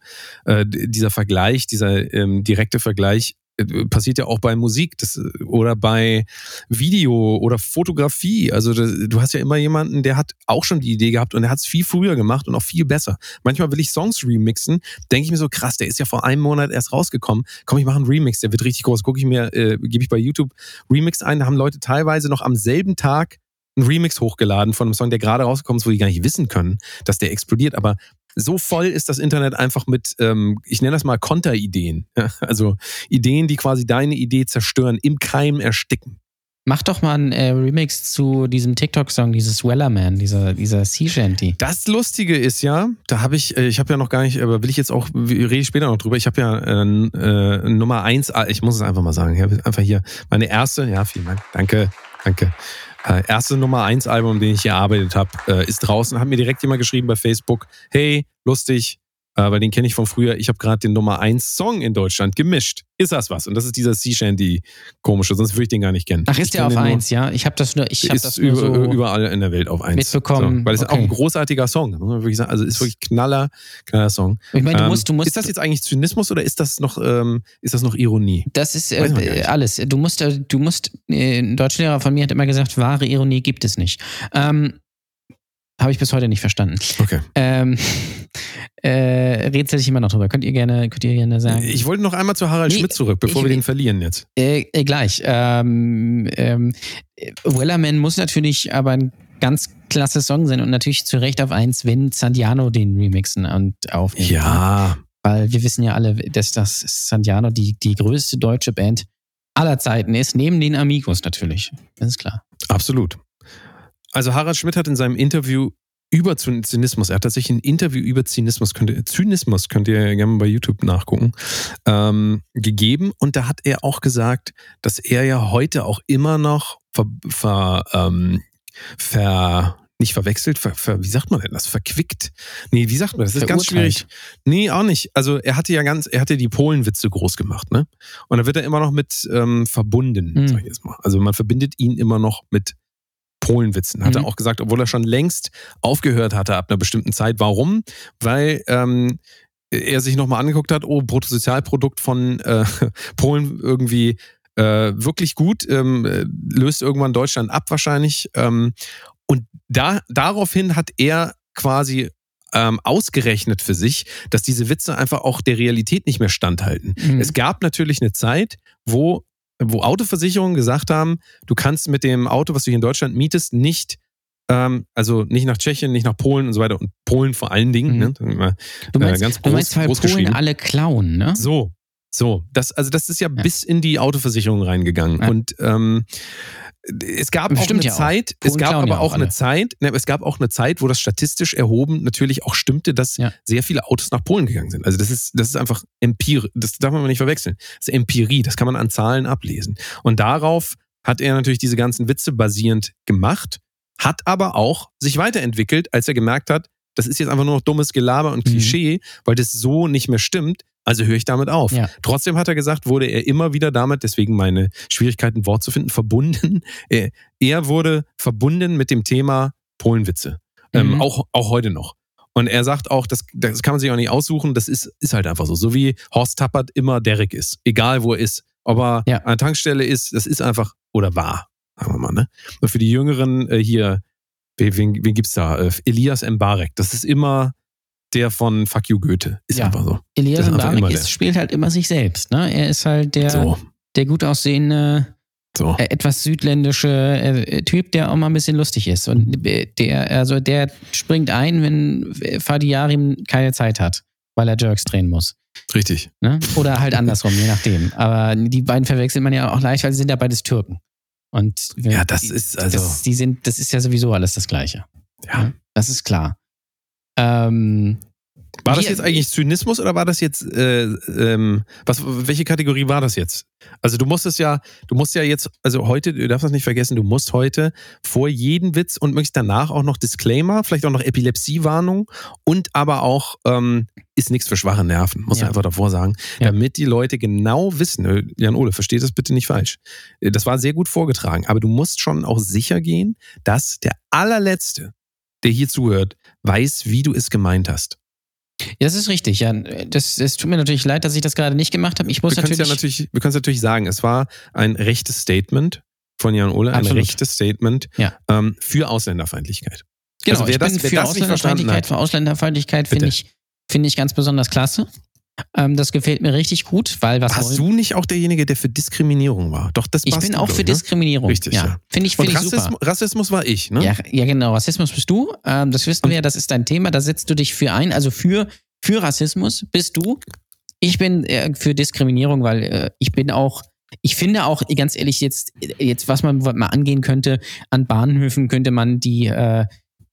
Speaker 3: äh, dieser Vergleich, dieser ähm, direkte Vergleich äh, passiert ja auch bei Musik das, äh, oder bei Video oder Fotografie. Also das, du hast ja immer jemanden, der hat auch schon die Idee gehabt und der hat es viel früher gemacht und auch viel besser. Manchmal will ich Songs remixen, denke ich mir so krass, der ist ja vor einem Monat erst rausgekommen. Komm, ich mache einen Remix, der wird richtig groß. Gucke ich mir, äh, gebe ich bei YouTube Remix ein. Da haben Leute teilweise noch am selben Tag einen Remix hochgeladen von einem Song, der gerade rausgekommen ist, wo die gar nicht wissen können, dass der explodiert. Aber so voll ist das Internet einfach mit, ähm, ich nenne das mal Konterideen. Ja, Also Ideen, die quasi deine Idee zerstören, im Keim ersticken.
Speaker 4: Mach doch mal einen äh, Remix zu diesem TikTok-Song, dieses Wellerman, dieser, dieser Sea Shanty.
Speaker 3: Das Lustige ist ja, da habe ich, äh, ich habe ja noch gar nicht, aber will ich jetzt auch, rede ich später noch drüber, ich habe ja äh, äh, Nummer eins, ah, ich muss es einfach mal sagen, einfach hier meine erste, ja, vielen Dank, danke, danke. Äh, erste Nummer eins Album, den ich hier erarbeitet habe, äh, ist draußen. Hat mir direkt jemand geschrieben bei Facebook, hey, lustig, äh, weil den kenne ich von früher. Ich habe gerade den Nummer eins Song in Deutschland gemischt. Ist das was? Und das ist dieser Sea Shanty komische, sonst würde ich den gar nicht kennen.
Speaker 4: Ach,
Speaker 3: Ich
Speaker 4: ist der auf
Speaker 3: den nur-
Speaker 4: eins, ja? Ich habe das nur, ich habe
Speaker 3: ist
Speaker 4: das nur
Speaker 3: über,
Speaker 4: so.
Speaker 3: überall in der Welt auf eins.
Speaker 4: mitbekommen.
Speaker 3: So, weil es ist auch
Speaker 4: Okay.
Speaker 3: ein großartiger Song. muss wirklich sagen. Also ist wirklich knaller, knaller Song.
Speaker 4: ich meine, du
Speaker 3: Ähm,
Speaker 4: musst, du musst.
Speaker 3: ist das jetzt eigentlich Zynismus oder ist das noch, ähm, ist das noch Ironie?
Speaker 4: Das ist äh, alles. Du musst, äh, du musst, äh, ein Deutschlehrer von mir hat immer gesagt, wahre Ironie gibt es nicht. Ähm, Habe ich bis heute nicht verstanden.
Speaker 3: Okay.
Speaker 4: Ähm, äh, rätsel ich immer noch drüber. Könnt ihr gerne, könnt ihr gerne sagen?
Speaker 3: Ich wollte noch einmal zu Harald
Speaker 4: Nee,
Speaker 3: Schmidt zurück, bevor
Speaker 4: ich-
Speaker 3: wir den verlieren jetzt.
Speaker 4: Äh, äh, gleich. Ähm, ähm, äh, Wellerman muss natürlich aber ein ganz klasse Song sein und natürlich zu Recht auf eins, wenn Sandiano den remixen und aufnehmen.
Speaker 3: Ja,
Speaker 4: Weil wir wissen ja alle, dass das Sandiano die, die größte deutsche Band aller Zeiten ist, neben den Amigos natürlich. Das ist klar.
Speaker 3: absolut. Also Harald Schmidt hat in seinem Interview über Zyn- Zynismus, er hat tatsächlich ein Interview über Zynismus, könnt ihr, Zynismus könnt ihr gerne mal bei YouTube nachgucken, ähm, gegeben. Und da hat er auch gesagt, dass er ja heute auch immer noch ver, ver, ähm, ver nicht verwechselt, ver, ver, wie sagt man denn das? Verquickt? Nee, wie sagt man das? Das ist ganz schwierig. Nee, auch nicht. Also er hatte ja ganz, er hatte die Polenwitze groß gemacht, ne? Und da wird er immer noch mit ähm, verbunden,
Speaker 4: Mhm.
Speaker 3: sag ich jetzt mal. Also man verbindet ihn immer noch mit Polenwitzen. Hat er
Speaker 4: Mhm.
Speaker 3: auch gesagt, obwohl er schon längst aufgehört hatte ab einer bestimmten Zeit. Warum? Weil ähm, er sich nochmal angeguckt hat, oh, Bruttosozialprodukt von äh, Polen irgendwie äh, wirklich gut, ähm, äh, löst irgendwann Deutschland ab wahrscheinlich. Ähm, und da, daraufhin hat er quasi ähm, ausgerechnet für sich, dass diese Witze einfach auch der Realität nicht mehr standhalten.
Speaker 4: Mhm.
Speaker 3: Es gab natürlich eine Zeit, wo, wo Autoversicherungen gesagt haben, du kannst mit dem Auto, was du hier in Deutschland mietest, nicht, ähm, also nicht nach Tschechien, nicht nach Polen und so weiter und Polen vor allen Dingen,
Speaker 4: Mhm.
Speaker 3: ne?
Speaker 4: Du meinst,
Speaker 3: äh, ganz
Speaker 4: du meinst
Speaker 3: groß-
Speaker 4: weil
Speaker 3: groß
Speaker 4: Polen alle klauen, ne?
Speaker 3: So, so. Das, also das ist ja,
Speaker 4: Ja.
Speaker 3: bis in die Autoversicherung reingegangen.
Speaker 4: Ja.
Speaker 3: Und ähm, es gab auch
Speaker 4: Stimmt
Speaker 3: eine
Speaker 4: ja auch.
Speaker 3: Zeit, es
Speaker 4: Polen
Speaker 3: gab aber
Speaker 4: ja auch
Speaker 3: auch eine. Zeit, ne, es gab auch eine Zeit, wo das statistisch erhoben natürlich auch stimmte, dass
Speaker 4: Ja.
Speaker 3: sehr viele Autos nach Polen gegangen sind. Also das ist, das ist einfach Empirie, das darf man nicht verwechseln. Das ist Empirie, das kann man an Zahlen ablesen. Und darauf hat er natürlich diese ganzen Witze basierend gemacht, hat aber auch sich weiterentwickelt, als er gemerkt hat, das ist jetzt einfach nur noch dummes Gelaber und
Speaker 4: Mhm.
Speaker 3: Klischee, weil das so nicht mehr stimmt. Also höre ich damit auf.
Speaker 4: Ja.
Speaker 3: Trotzdem hat er gesagt, wurde er immer wieder damit, deswegen meine Schwierigkeiten, Wort zu finden, verbunden. Er, wurde verbunden mit dem Thema Polenwitze. Ähm,
Speaker 4: Mhm.
Speaker 3: auch, auch heute noch. Und er sagt auch, das, das kann man sich auch nicht aussuchen, das ist, ist halt einfach so. So wie Horst Tappert immer Derek ist. Egal wo er ist. Ob er
Speaker 4: Ja.
Speaker 3: an der Tankstelle ist, das ist einfach, oder war, sagen wir mal. Ne? Und für die Jüngeren äh, hier, wen, wen, wen gibt's da? Äh, Elias Mbarek. Das ist immer der von Fuck You Goethe. Ist
Speaker 4: Ja.
Speaker 3: einfach so.
Speaker 4: Elias
Speaker 3: ist
Speaker 4: Mbarek ist, spielt halt immer sich selbst. Ne? Er ist halt der,
Speaker 3: So,
Speaker 4: der gut aussehende,
Speaker 3: so.
Speaker 4: äh, etwas südländische äh, Typ, der auch mal ein bisschen lustig ist. Und äh, der, also der springt ein, wenn äh, Fadi Yarim keine Zeit hat, weil er Jerks drehen muss.
Speaker 3: Richtig.
Speaker 4: Ne? Oder halt andersrum, je nachdem. Aber die beiden verwechselt man ja auch leicht, weil sie sind ja beides Türken. Und
Speaker 3: Ja, das
Speaker 4: die-
Speaker 3: ist also.
Speaker 4: das, die sind, das ist ja sowieso alles das Gleiche.
Speaker 3: ja.
Speaker 4: Das ist klar. Ähm,
Speaker 3: War das jetzt eigentlich Zynismus oder war das jetzt, äh, ähm, was, welche Kategorie war das jetzt? Also du musst es ja, du musst ja jetzt, also heute, du darfst das nicht vergessen, du musst heute vor jedem Witz und möglichst danach auch noch Disclaimer, vielleicht auch noch Epilepsiewarnung und aber auch ähm, ist nichts für schwache Nerven, muss
Speaker 4: Ja.
Speaker 3: man einfach davor sagen,
Speaker 4: Ja.
Speaker 3: damit die Leute genau wissen, äh, Jan Ole, versteht das bitte nicht falsch. Äh, Das war sehr gut vorgetragen, aber du musst schon auch sicher gehen, dass der allerletzte, der hier zuhört, weiß, wie du es gemeint hast.
Speaker 4: Ja, das ist richtig. Ja, das, das tut mir natürlich leid, dass ich das gerade nicht gemacht habe. Ich muss
Speaker 3: wir
Speaker 4: natürlich,
Speaker 3: ja natürlich, wir können es natürlich sagen, es war ein rechtes Statement von Jan Ole, ein rechtes Statement
Speaker 4: ja.
Speaker 3: ähm, für Ausländerfeindlichkeit.
Speaker 4: Genau,
Speaker 3: also wer
Speaker 4: ich
Speaker 3: das-
Speaker 4: bin
Speaker 3: wer
Speaker 4: für
Speaker 3: das
Speaker 4: Ausländerfeindlichkeit, für Ausländerfeindlichkeit finde ich, finde ich ganz besonders klasse. Ähm, das gefällt mir richtig gut, weil was
Speaker 3: Warst du nicht auch derjenige, der für Diskriminierung war? Doch, das
Speaker 4: ich bin auch für
Speaker 3: ich, ne?
Speaker 4: Diskriminierung.
Speaker 3: Richtig, ja.
Speaker 4: Finde ich,
Speaker 3: Und
Speaker 4: finde ich super.
Speaker 3: Rassismus, Rassismus war ich, ne?
Speaker 4: Ja, ja, genau. Rassismus bist du. Ähm, das wissen wir ja, das ist dein Thema. Da setzt du dich für ein. Also für, für Rassismus bist du. Ich bin äh, für Diskriminierung, weil äh, ich bin auch, ich finde auch, ganz ehrlich, jetzt, jetzt was man mal angehen könnte, an Bahnhöfen könnte man die, äh,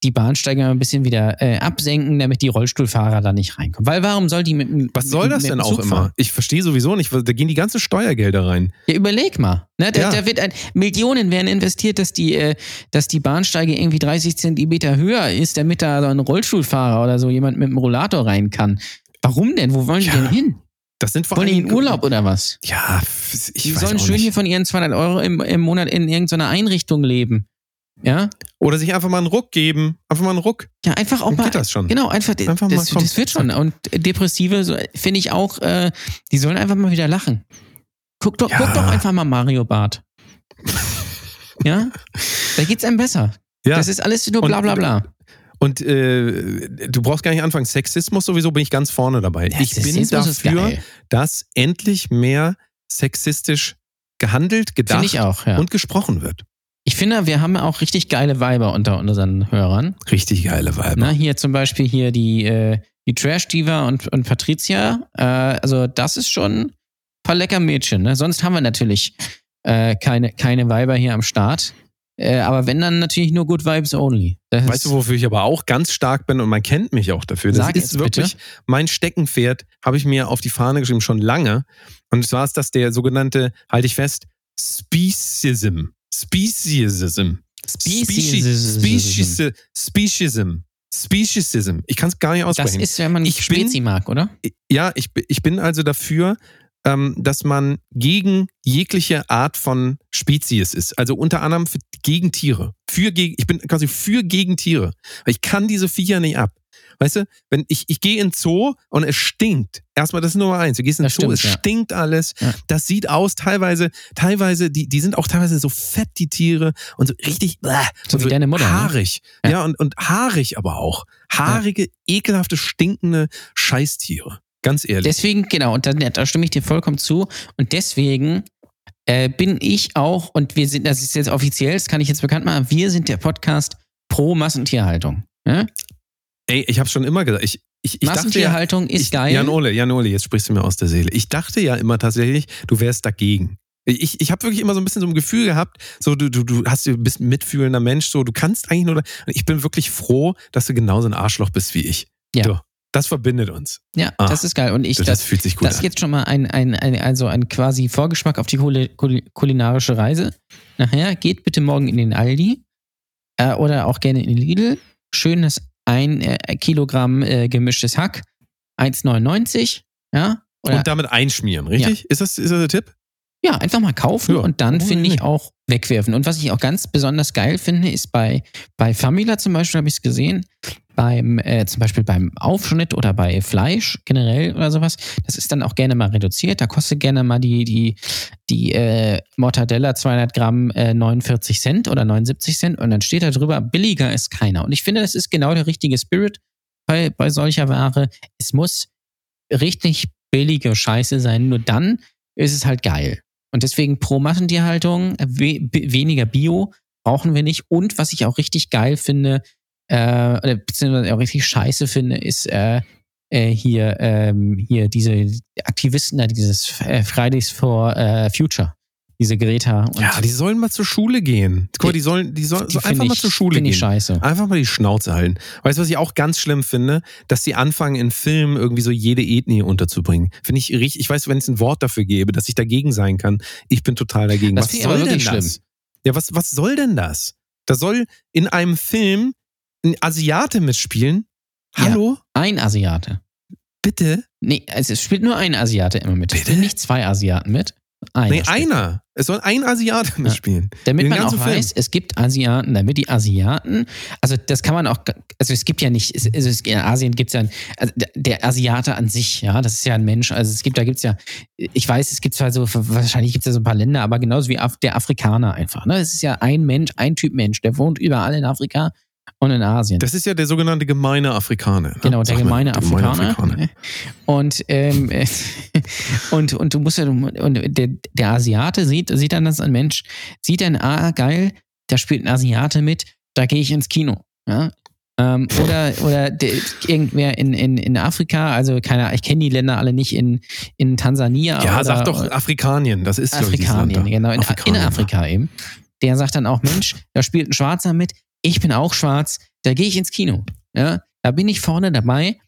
Speaker 4: die Bahnsteige ein bisschen wieder äh, absenken, damit die Rollstuhlfahrer da nicht reinkommen. Weil warum soll die mit dem
Speaker 3: Was soll das
Speaker 4: mit
Speaker 3: denn auch immer? Ich verstehe sowieso nicht, da gehen die ganzen Steuergelder rein.
Speaker 4: Ja, überleg mal. Ne, da,
Speaker 3: Ja.
Speaker 4: da wird ein, Millionen werden investiert, dass die, äh, dass die Bahnsteige irgendwie 30 Zentimeter höher ist, damit da so ein Rollstuhlfahrer oder so jemand mit dem Rollator rein kann. Warum denn? Wo wollen die
Speaker 3: Ja,
Speaker 4: denn hin?
Speaker 3: Das sind vor
Speaker 4: Wollen die in Urlaub oder was?
Speaker 3: Ja, ich
Speaker 4: Die sollen schön
Speaker 3: nicht.
Speaker 4: hier von ihren 200 Euro im, im Monat in irgendeiner Einrichtung leben. Ja?
Speaker 3: Oder sich einfach mal einen Ruck geben. Einfach mal einen Ruck.
Speaker 4: Ja, einfach auch
Speaker 3: Dann
Speaker 4: mal.
Speaker 3: geht das schon.
Speaker 4: Genau, einfach,
Speaker 3: Einfach mal
Speaker 4: das,
Speaker 3: komm,
Speaker 4: das wird schon. Und Depressive so, finde ich auch, äh, die sollen einfach mal wieder lachen. Guck doch,
Speaker 3: Ja.
Speaker 4: guck doch einfach mal Mario Bart. ja? Da geht's einem besser.
Speaker 3: Ja.
Speaker 4: Das ist alles nur
Speaker 3: Und-
Speaker 4: bla bla bla.
Speaker 3: Und äh, du brauchst gar nicht anfangen. Sexismus sowieso bin ich ganz vorne dabei. ich bin dafür, dass endlich mehr sexistisch gehandelt, gedacht
Speaker 4: ja.
Speaker 3: und gesprochen wird.
Speaker 4: Ich finde, wir haben auch richtig geile Weiber unter unseren Hörern.
Speaker 3: Richtig geile Weiber.
Speaker 4: Na, hier zum Beispiel hier die, äh, die Trash-Diva und, und Patricia. Äh, also das ist schon ein paar lecker Mädchen. Ne? Sonst haben wir natürlich äh, keine, keine Weiber hier am Start. Äh, aber wenn, dann natürlich nur Good Vibes Only. Das
Speaker 3: Weißt du, wofür ich aber auch ganz stark bin und man kennt mich auch dafür? Das
Speaker 4: Sag
Speaker 3: ist wirklich mein Steckenpferd, habe ich mir auf die Fahne geschrieben, schon lange. Und zwar ist das der sogenannte, halte ich fest, Speciesism. Speciesism.
Speaker 4: Speciesism.
Speaker 3: Species- Speciesism. Speciesism. Ich kann es gar nicht
Speaker 4: das
Speaker 3: aussprechen.
Speaker 4: ist, wenn man
Speaker 3: Ich bin-
Speaker 4: Spezi mag, oder?
Speaker 3: ja, ich, ich bin also dafür, ähm, dass man gegen jegliche Art von Spezies ist. Also unter anderem für, gegen Tiere. Für, ich bin quasi für gegen Tiere. Weil ich kann diese Viecher nicht ab. Weißt du, wenn ich, ich gehe in Zoo und es stinkt. Erstmal, das ist Nummer eins. Du gehst in
Speaker 4: Das
Speaker 3: Zoo,
Speaker 4: stimmt,
Speaker 3: es
Speaker 4: ja.
Speaker 3: stinkt alles.
Speaker 4: Ja.
Speaker 3: Das sieht aus, teilweise, teilweise, die, die sind auch teilweise so fett, die Tiere, und so richtig, bläh,
Speaker 4: So
Speaker 3: und
Speaker 4: wie deine Mutter, ne?
Speaker 3: Haarig.
Speaker 4: Ja.
Speaker 3: Ja, und, und haarig aber auch. Haarige, ekelhafte, stinkende Scheißtiere. Ganz ehrlich.
Speaker 4: Deswegen, genau, und da, da stimme ich dir vollkommen zu. Und deswegen äh, bin ich auch, und wir sind, das ist jetzt offiziell, das kann ich jetzt bekannt machen, wir sind der Podcast pro Massentierhaltung. Ja?
Speaker 3: Ey, ich habe schon immer gesagt, ich, ich, ich dachte ja,
Speaker 4: Massentierhaltung ist
Speaker 3: ich,
Speaker 4: geil.
Speaker 3: Jan Ole, Jan Ole, jetzt sprichst du mir aus der Seele. Ich dachte ja immer tatsächlich, du wärst dagegen. Ich, ich habe wirklich immer so ein bisschen so ein Gefühl gehabt, so du, du, du hast du bist ein mitfühlender Mensch, so du kannst eigentlich nur. Ich bin wirklich froh, dass du genauso ein Arschloch bist wie ich.
Speaker 4: Ja.
Speaker 3: So, das verbindet uns.
Speaker 4: ja,
Speaker 3: Ah,
Speaker 4: das ist geil. Und ich,
Speaker 3: Das,
Speaker 4: das,
Speaker 3: das fühlt sich gut
Speaker 4: das ist
Speaker 3: an.
Speaker 4: jetzt schon mal ein, ein, ein, also ein quasi Vorgeschmack auf die kuli- kuli- kulinarische Reise. Nachher geht bitte morgen in den Aldi äh, oder auch gerne in den Lidl. Schönes ein äh, Kilogramm äh, gemischtes Hack, 1,99. Ja, oder
Speaker 3: Und damit einschmieren, richtig? Ist, das, ist das der Tipp?
Speaker 4: Ja, einfach mal kaufen
Speaker 3: Ja.
Speaker 4: und dann
Speaker 3: Oh,
Speaker 4: finde ich auch wegwerfen. Und was ich auch ganz besonders geil finde, ist bei, bei Famila zum Beispiel, habe ich es gesehen, beim, äh, zum Beispiel beim Aufschnitt oder bei Fleisch generell oder sowas, das ist dann auch gerne mal reduziert. Da kostet gerne mal die, die, die äh, Mortadella 200 Gramm äh, 49 Cent oder 79 Cent und dann steht da drüber, billiger ist keiner. Und ich finde, das ist genau der richtige Spirit bei, bei solcher Ware. Es muss richtig billige Scheiße sein, nur dann ist es halt geil. Und deswegen pro Massentierhaltung, we weniger Bio brauchen wir nicht. Und was ich auch richtig geil finde, äh, oder beziehungsweise auch richtig scheiße finde, ist äh, äh, hier, ähm, hier diese Aktivisten da, dieses äh, Fridays for äh, Future. diese Greta.
Speaker 3: Ja, die sollen mal zur Schule gehen. Guck mal, die sollen, die sollen
Speaker 4: die
Speaker 3: einfach mal
Speaker 4: ich-
Speaker 3: zur Schule gehen.
Speaker 4: ich scheiße.
Speaker 3: Einfach mal die Schnauze halten. Weißt du, was ich auch ganz schlimm finde? Dass die anfangen, in Filmen irgendwie so jede Ethnie unterzubringen. Finde ich richtig, ich weiß, wenn es ein Wort dafür gäbe, dass ich dagegen sein kann, ich bin total dagegen.
Speaker 4: Das
Speaker 3: was soll denn das?
Speaker 4: schlimm.
Speaker 3: Ja, was, was soll denn das? Da soll in einem Film ein Asiate mitspielen?
Speaker 4: Ja.
Speaker 3: Hallo?
Speaker 4: Ein Asiate.
Speaker 3: Bitte?
Speaker 4: Nee, es spielt nur ein Asiate immer mit. Es
Speaker 3: Bitte?
Speaker 4: spielen nicht zwei Asiaten mit. Einer
Speaker 3: nee, einer. Es soll ein Asiate mitspielen.
Speaker 4: Damit man auch
Speaker 3: Film.
Speaker 4: weiß, es gibt Asiaten, damit die Asiaten, also das kann man auch, also es gibt ja nicht, also es, in Asien gibt es ja, ein, also der- der Asiate an sich, ja, das ist ja ein Mensch, also es gibt, da gibt es ja, ich weiß, es gibt zwar so, wahrscheinlich gibt es ja so ein paar Länder, aber genauso wie Af- der Afrikaner einfach, ne, es ist ja ein Mensch, ein Typ Mensch, der wohnt überall in Afrika und in Asien.
Speaker 3: Das ist ja der sogenannte gemeine Afrikaner. Ne?
Speaker 4: Genau, der
Speaker 3: mal,
Speaker 4: gemeine
Speaker 3: der
Speaker 4: Afrikaner.
Speaker 3: Afrikaner.
Speaker 4: Und, ähm, äh, und, und du musst ja, und der, der Asiate sieht, sieht dann das ein Mensch, sieht dann, ah, geil, da spielt ein Asiate mit, da gehe ich ins Kino. Ja? Ähm, oder oder der, irgendwer in, in, in Afrika, also keine ich kenne die Länder alle nicht in, in Tansania.
Speaker 3: Ja,
Speaker 4: oder,
Speaker 3: sag doch Afrikanien. Das ist glaub ich.
Speaker 4: Afrikanien, genau, in, in
Speaker 3: Afrikanien, ja.
Speaker 4: Afrika eben. Der sagt dann auch, Mensch, da spielt ein Schwarzer mit, ich bin auch schwarz, da gehe ich ins Kino. Ja, da bin ich vorne dabei.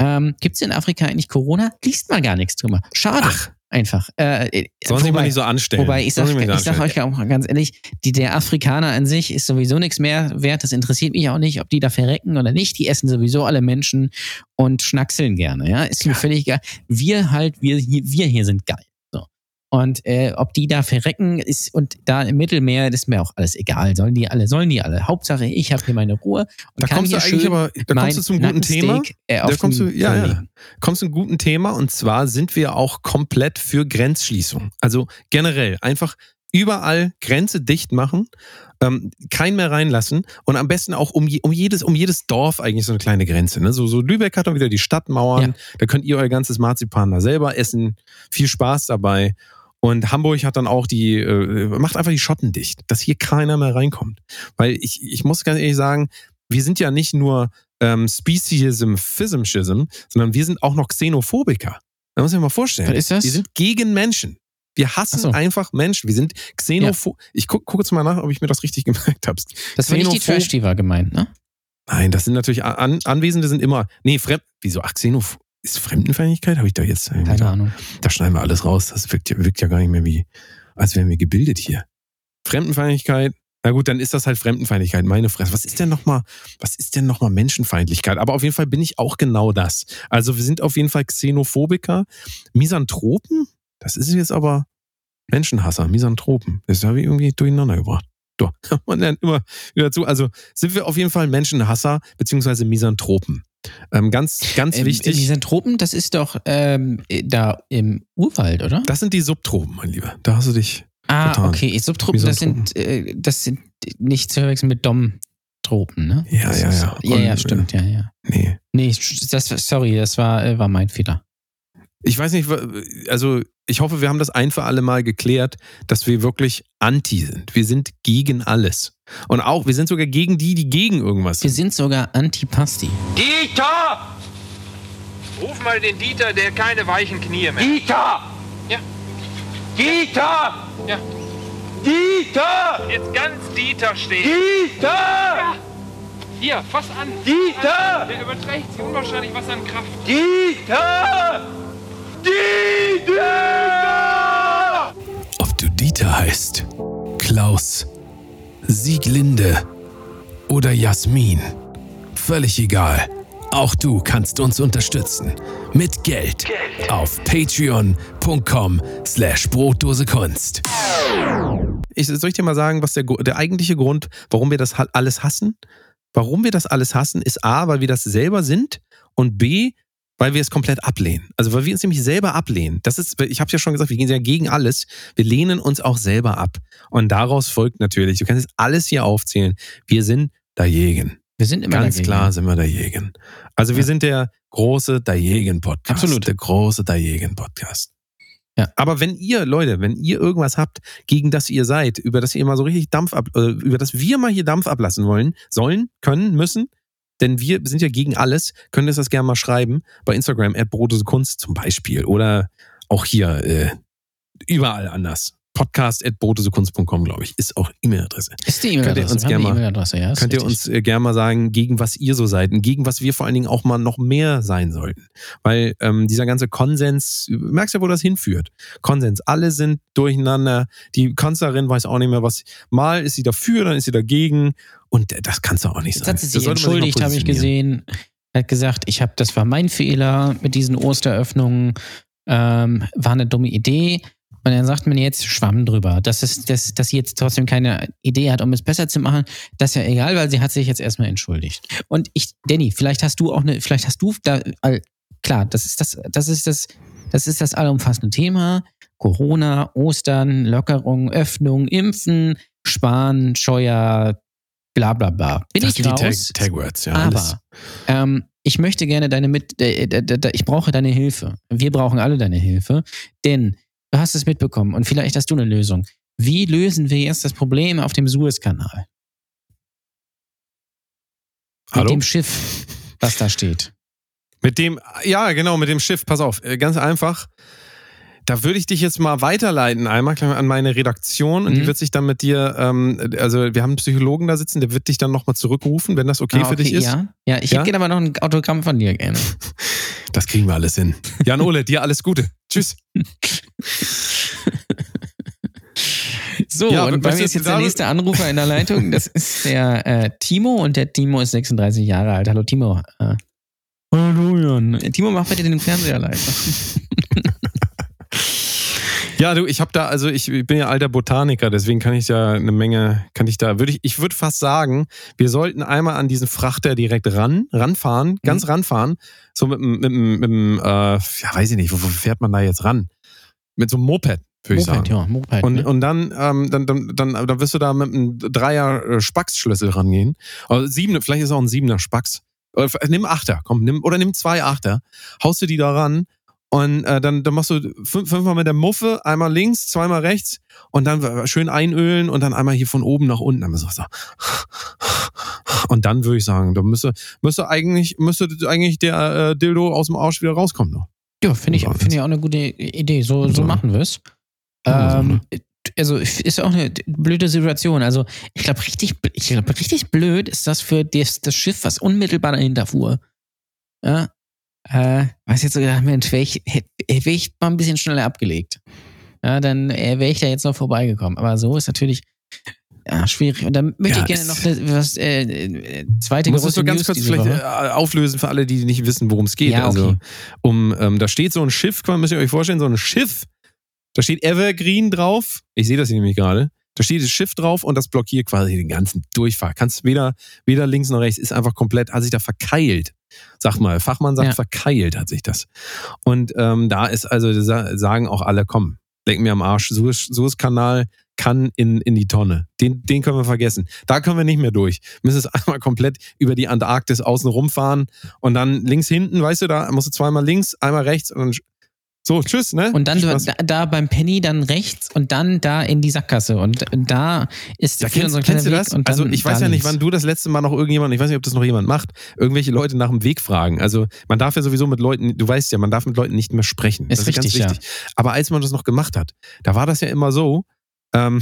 Speaker 4: Ähm, Gibt es in Afrika eigentlich Corona? Liest man gar nichts drüber. Schade,
Speaker 3: Ach,
Speaker 4: einfach. Äh,
Speaker 3: sollen sich mal nicht so anstellen.
Speaker 4: Wobei ich
Speaker 3: Sollen
Speaker 4: sag,
Speaker 3: mal
Speaker 4: ich sag euch auch ganz ehrlich, die, der Afrikaner an sich ist sowieso nichts mehr wert. Das interessiert mich auch nicht, ob die da verrecken oder nicht. Die essen sowieso alle Menschen und schnackseln gerne. Ja, ist mir völlig egal. Wir halt, wir wir hier sind geil. Und äh, ob die da verrecken ist und da im Mittelmeer, das ist mir auch alles egal. Sollen die alle, sollen die alle. Hauptsache, ich habe hier meine Ruhe und
Speaker 3: Da kommst du eigentlich aber, da kommst du zum guten Thema.
Speaker 4: Äh,
Speaker 3: Da kommst du, ja, ja. Kommst zu einem guten Thema und zwar sind wir auch komplett für Grenzschließung. Also generell einfach überall Grenze dicht machen, ähm, keinen mehr reinlassen und am besten auch um, je, um, jedes, um jedes Dorf eigentlich so eine kleine Grenze. Ne? So, so Lübeck hat dann wieder die Stadtmauern, da könnt ihr euer ganzes Marzipan da selber essen. Viel Spaß dabei. Und Hamburg hat dann auch die, äh, macht einfach die Schotten dicht, dass hier keiner mehr reinkommt. Weil ich, ich muss ganz ehrlich sagen, wir sind ja nicht nur ähm, Speciesism, Phismshism, sondern wir sind auch noch Xenophobiker. Da muss ich mir mal vorstellen.
Speaker 4: Was ist das?
Speaker 3: Wir sind gegen Menschen. Wir hassen
Speaker 4: so.
Speaker 3: einfach Menschen. Wir sind Xenopho Ich gucke guck jetzt mal nach, ob ich mir das richtig gemerkt habe.
Speaker 4: Das war nicht die
Speaker 3: Xenophob-
Speaker 4: Trash, die war gemeint, ne?
Speaker 3: Nein, das sind natürlich An Anwesende sind immer. Nee, Fremd. Wieso? Ach, Xenoph ist Fremdenfeindlichkeit? Habe ich da jetzt.
Speaker 4: Keine
Speaker 3: da,
Speaker 4: Ahnung.
Speaker 3: da schneiden wir alles raus. Das wirkt ja, wirkt ja gar nicht mehr wie, als wären wir gebildet hier. Fremdenfeindlichkeit. Na gut, dann ist das halt Fremdenfeindlichkeit. Meine Fresse. Was ist denn nochmal, was ist denn nochmal Menschenfeindlichkeit? Aber auf jeden Fall bin ich auch genau das. Also wir sind auf jeden Fall Xenophobiker. Misanthropen? Das ist jetzt aber Menschenhasser, Misanthropen. Das habe ich irgendwie durcheinander gebracht. Doch, man lernt immer wieder zu. Also sind wir auf jeden Fall Menschenhasser beziehungsweise Misanthropen. Ähm, ganz, ganz
Speaker 4: Ähm,
Speaker 3: wichtig.
Speaker 4: Misanthropen, das ist doch ähm, da im Urwald, oder?
Speaker 3: Das sind die Subtropen, mein Lieber. Da hast du dich.
Speaker 4: Ah,
Speaker 3: Total.
Speaker 4: okay. Subtropen, das sind, äh, das sind nicht zu verwechseln mit Dom-Tropen, ne?
Speaker 3: Ja,
Speaker 4: Das
Speaker 3: ja,
Speaker 4: ist-
Speaker 3: ja.
Speaker 4: Ja, ja, stimmt, ja, ja.
Speaker 3: Nee.
Speaker 4: Nee, das, sorry, das war, äh, war mein Fehler.
Speaker 3: Ich weiß nicht, also ich hoffe, wir haben das ein für alle Mal geklärt, dass wir wirklich anti sind. Wir sind gegen alles. Und auch, wir sind sogar gegen die, die gegen irgendwas
Speaker 4: Wir
Speaker 3: sind.
Speaker 4: sind sogar Antipasti.
Speaker 2: Dieter!
Speaker 5: Ruf mal den Dieter, der keine weichen Knie mehr.
Speaker 2: Dieter!
Speaker 5: Ja.
Speaker 2: Dieter!
Speaker 5: Ja.
Speaker 2: Dieter!
Speaker 5: Jetzt ganz Dieter stehen.
Speaker 2: Dieter!
Speaker 5: Hier, fass an.
Speaker 2: Dieter!
Speaker 5: Der überträgt sich unwahrscheinlich was an Kraft.
Speaker 2: Dieter! Dieter!
Speaker 1: Ob du Dieter heißt, Klaus, Sieglinde oder Jasmin, völlig egal. Auch du kannst uns unterstützen. Mit Geld. Auf patreon.com slash Brotdosekunst.
Speaker 3: Ich, soll ich dir mal sagen, was der, der eigentliche Grund, warum wir das alles hassen? Warum wir das alles hassen, ist A, weil wir das selber sind und B, weil wir es komplett ablehnen. Also weil wir uns nämlich selber ablehnen. Das ist, ich habe ja schon gesagt, wir gehen ja gegen alles. Wir lehnen uns auch selber ab. Und daraus folgt natürlich, du kannst jetzt alles hier aufzählen, wir sind dagegen.
Speaker 4: Wir sind immer
Speaker 3: Ganz
Speaker 4: dagegen.
Speaker 3: klar sind wir dagegen. Also wir
Speaker 4: Ja.
Speaker 3: sind der große Dagegen-Podcast.
Speaker 4: Absolut.
Speaker 3: Der große Dagegen-Podcast.
Speaker 4: Ja.
Speaker 3: Aber wenn ihr, Leute, wenn ihr irgendwas habt, gegen das ihr seid, über das ihr mal so richtig Dampf ab, äh, über das wir mal hier Dampf ablassen wollen, sollen, können, müssen, denn wir sind ja gegen alles, könnt ihr das gerne mal schreiben? Bei Instagram, Kunst zum Beispiel. Oder auch hier äh, überall anders. podcast.botesekunst.com, glaube ich, ist auch E-Mail-Adresse.
Speaker 4: Ist die E-Mail-Adresse.
Speaker 3: glaube ich, ist auch E-Mail-Adresse.
Speaker 4: Ist die
Speaker 3: Könnt ihr uns gerne mal-
Speaker 4: ja.
Speaker 3: Könnt ihr uns äh, gerne mal sagen, gegen was ihr so seid und gegen was wir vor allen Dingen auch mal noch mehr sein sollten. Weil ähm, dieser ganze Konsens, du merkst ja, wo das hinführt. Konsens, alle sind durcheinander. Die Kanzlerin weiß auch nicht mehr, was. Mal ist sie dafür, dann ist sie dagegen. Und das kann's doch auch nicht
Speaker 4: Jetzt
Speaker 3: sein.
Speaker 4: hat sie sich entschuldigt, habe ich gesehen. Hat gesagt, ich habe, das war mein Fehler mit diesen Osteröffnungen. Ähm, war eine dumme Idee. Und dann sagt man jetzt Schwamm drüber. Dass, es, dass, dass sie jetzt trotzdem keine Idee hat, um es besser zu machen, das ist ja egal, weil sie hat sich jetzt erstmal entschuldigt. Und ich, Danny, vielleicht hast du auch eine, vielleicht hast du da, klar, das ist das, das ist das, das ist das allumfassende Thema. Corona, Ostern, Lockerung, Öffnung, Impfen, Sparen, Scheuer, bla bla bla. Bin
Speaker 3: Das
Speaker 4: ich
Speaker 3: sind die Tag,
Speaker 4: raus.
Speaker 3: Tagwords, ja. alles.
Speaker 4: Aber ähm, ich möchte gerne deine mit, äh, äh, äh, ich brauche deine Hilfe. Wir brauchen alle deine Hilfe, denn du hast es mitbekommen und vielleicht hast du eine Lösung. Wie lösen wir jetzt das Problem auf dem Suezkanal?
Speaker 3: Hallo?
Speaker 4: Mit dem Schiff, was da steht.
Speaker 3: Mit dem, ja, genau, mit dem Schiff, pass auf, äh, ganz einfach. Da würde ich dich jetzt mal weiterleiten, einmal an meine Redaktion und
Speaker 4: Mhm.
Speaker 3: die wird sich dann mit dir, ähm, also wir haben einen Psychologen da sitzen, der wird dich dann nochmal zurückrufen, wenn das okay,
Speaker 4: Ah,
Speaker 3: für dich ist.
Speaker 4: Ja, ja ich
Speaker 3: Ja?
Speaker 4: hätte gerne aber noch ein Autogramm von dir gerne.
Speaker 3: Das kriegen wir alles hin. Jan Ole, dir alles Gute. Tschüss.
Speaker 4: So,
Speaker 3: Ja,
Speaker 4: und bei mir ist jetzt der nächste Anrufer in der Leitung. Das ist der äh, Timo und der Timo ist 36 Jahre alt. Hallo Timo. Äh, Hallo Jan. Timo, mach bitte den Fernseher leiser.
Speaker 3: Ja, du, ich habe da, also ich bin ja alter Botaniker, deswegen kann ich ja eine Menge, kann ich da, würde ich, ich würde fast sagen, wir sollten einmal an diesen Frachter direkt ran, ranfahren, ganz ranfahren, so mit, dem- mit, dem- mit, dem, äh, ja, weiß ich nicht, wo, wo fährt man da jetzt ran? Mit so einem Moped, würde ich sagen.
Speaker 4: Moped, ja, Moped.
Speaker 3: Und,
Speaker 4: ne?
Speaker 3: und dann, ähm, dann, dann, dann, dann wirst du da mit einem Dreier äh, Spax-Schlüssel rangehen. Oder sieben, vielleicht ist auch ein siebener Spax. Oder f- nimm Achter, komm, nimm, oder nimm zwei Achter, haust du die da ran und äh, dann, dann machst du fünf, fünfmal mit der Muffe, einmal links, zweimal rechts und dann schön einölen und dann einmal hier von oben nach unten. Dann du so. Und dann würde ich sagen, da müsste, müsste eigentlich, müsste eigentlich der äh, Dildo aus dem Arsch wieder rauskommen. Noch.
Speaker 4: ja, finde ich,
Speaker 3: Ja,
Speaker 4: finde ich auch eine gute Idee. So, so
Speaker 3: So.
Speaker 4: machen wir es.
Speaker 3: So,
Speaker 4: Ähm, also ist auch eine blöde Situation. Also ich glaube richtig, ich glaube richtig blöd ist das für das, das Schiff, was unmittelbar dahinter fuhr. Ja, äh, weiß jetzt so gedacht, Mensch, wäre ich, wäre ich mal ein bisschen schneller abgelegt. Ja, dann äh, wäre ich da jetzt noch vorbeigekommen. Aber so ist natürlich ja, schwierig. Und dann möchte
Speaker 3: Ja,
Speaker 4: ich gerne noch eine, was, äh, äh, zweite
Speaker 3: muss
Speaker 4: große
Speaker 3: so ganz
Speaker 4: News
Speaker 3: kurz vielleicht
Speaker 4: Woche.
Speaker 3: äh, auflösen für alle, die nicht wissen, worum es geht.
Speaker 4: Ja, okay.
Speaker 3: Also, um, ähm, da steht so ein Schiff, müsst ihr euch vorstellen, so ein Schiff. Da steht Evergreen drauf. Ich sehe das hier nämlich gerade. Da steht das Schiff drauf und das blockiert quasi den ganzen Durchfahrt. Kannst weder, weder links noch rechts, ist einfach komplett, hat sich da verkeilt. Sag mal, Fachmann sagt,
Speaker 4: Ja.
Speaker 3: verkeilt hat sich das. Und ähm, da ist also, sagen auch alle, komm, leck mir am Arsch, Suez- Suezkanal kann in, in die Tonne. Den, den können wir vergessen. Da können wir nicht mehr durch. Wir müssen es einmal komplett über die Antarktis außen rumfahren und dann links hinten, weißt du, da musst du zweimal links, einmal rechts und dann so, tschüss, ne?
Speaker 4: Und dann da, da beim Penny dann rechts und dann da in die Sackgasse. Und da ist
Speaker 3: Ja, kennst,
Speaker 4: so ein
Speaker 3: kennst du das? Also ich weiß ja nicht, wann du das letzte Mal noch irgendjemand, ich weiß nicht, ob das noch jemand macht, irgendwelche Leute nach dem Weg fragen. Also man darf ja sowieso mit Leuten, du weißt ja, man darf mit Leuten nicht mehr sprechen.
Speaker 4: Ist
Speaker 3: das
Speaker 4: richtig,
Speaker 3: ist ganz wichtig. Aber als man das noch gemacht hat, da war das ja immer so, ähm,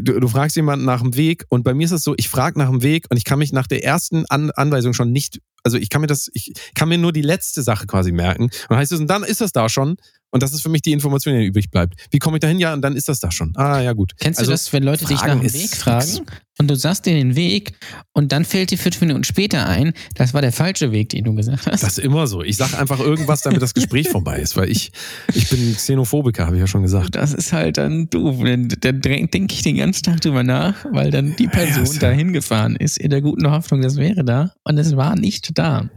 Speaker 3: du, du fragst jemanden nach dem Weg und bei mir ist es so, ich frage nach dem Weg und ich kann mich nach der ersten An Anweisung schon nicht, also ich kann mir das, ich kann mir nur die letzte Sache quasi merken. Und heißt es, und dann ist das da schon. Und das ist für mich die Information, die übrig bleibt. Wie komme ich da hin? Ja, und dann ist das da schon. Ah, ja, gut.
Speaker 4: Kennst
Speaker 3: Also,
Speaker 4: du das, wenn Leute dich nach dem Weg fragen und du sagst dir den Weg und dann fällt dir fünf Minuten später ein, das war der falsche Weg, den du gesagt hast?
Speaker 3: Das ist immer so. Ich sage einfach irgendwas, damit das Gespräch vorbei ist, weil ich, ich bin Xenophobiker, habe ich ja schon gesagt.
Speaker 4: Das ist halt dann doof. Dann, dann denke ich den ganzen Tag drüber nach, weil dann die
Speaker 3: Ja,
Speaker 4: Person
Speaker 3: ist ja-
Speaker 4: dahin gefahren ist, in der guten Hoffnung, das wäre da. Und es war nicht da.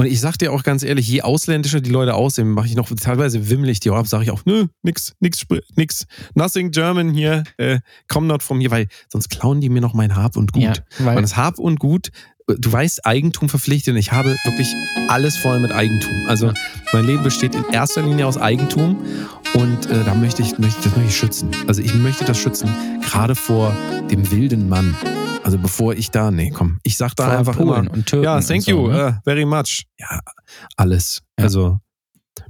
Speaker 3: Und ich sag dir auch ganz ehrlich, je ausländischer die Leute aussehen, mache ich noch, teilweise wimmel ich die auch ab, sage ich auch, nö, nix, nix, nix, nothing German hier, äh, come not from hier, weil sonst klauen die mir noch mein Hab und Gut.
Speaker 4: Ja, weil
Speaker 3: Und das Hab und Gut, du weißt, Eigentum verpflichtet und ich habe wirklich alles voll mit Eigentum. Also mein Leben besteht in erster Linie aus Eigentum und äh, da möchte ich, möchte, das möchte ich schützen. Also ich möchte das schützen, gerade vor dem wilden Mann. Also bevor ich da, nee, komm, ich sag da
Speaker 4: vor
Speaker 3: einfach
Speaker 4: Polen
Speaker 3: immer,
Speaker 4: und Türken.
Speaker 3: ja, thank
Speaker 4: so,
Speaker 3: you,
Speaker 4: ne?
Speaker 3: uh, very much. Ja, alles.
Speaker 4: Ja.
Speaker 3: Also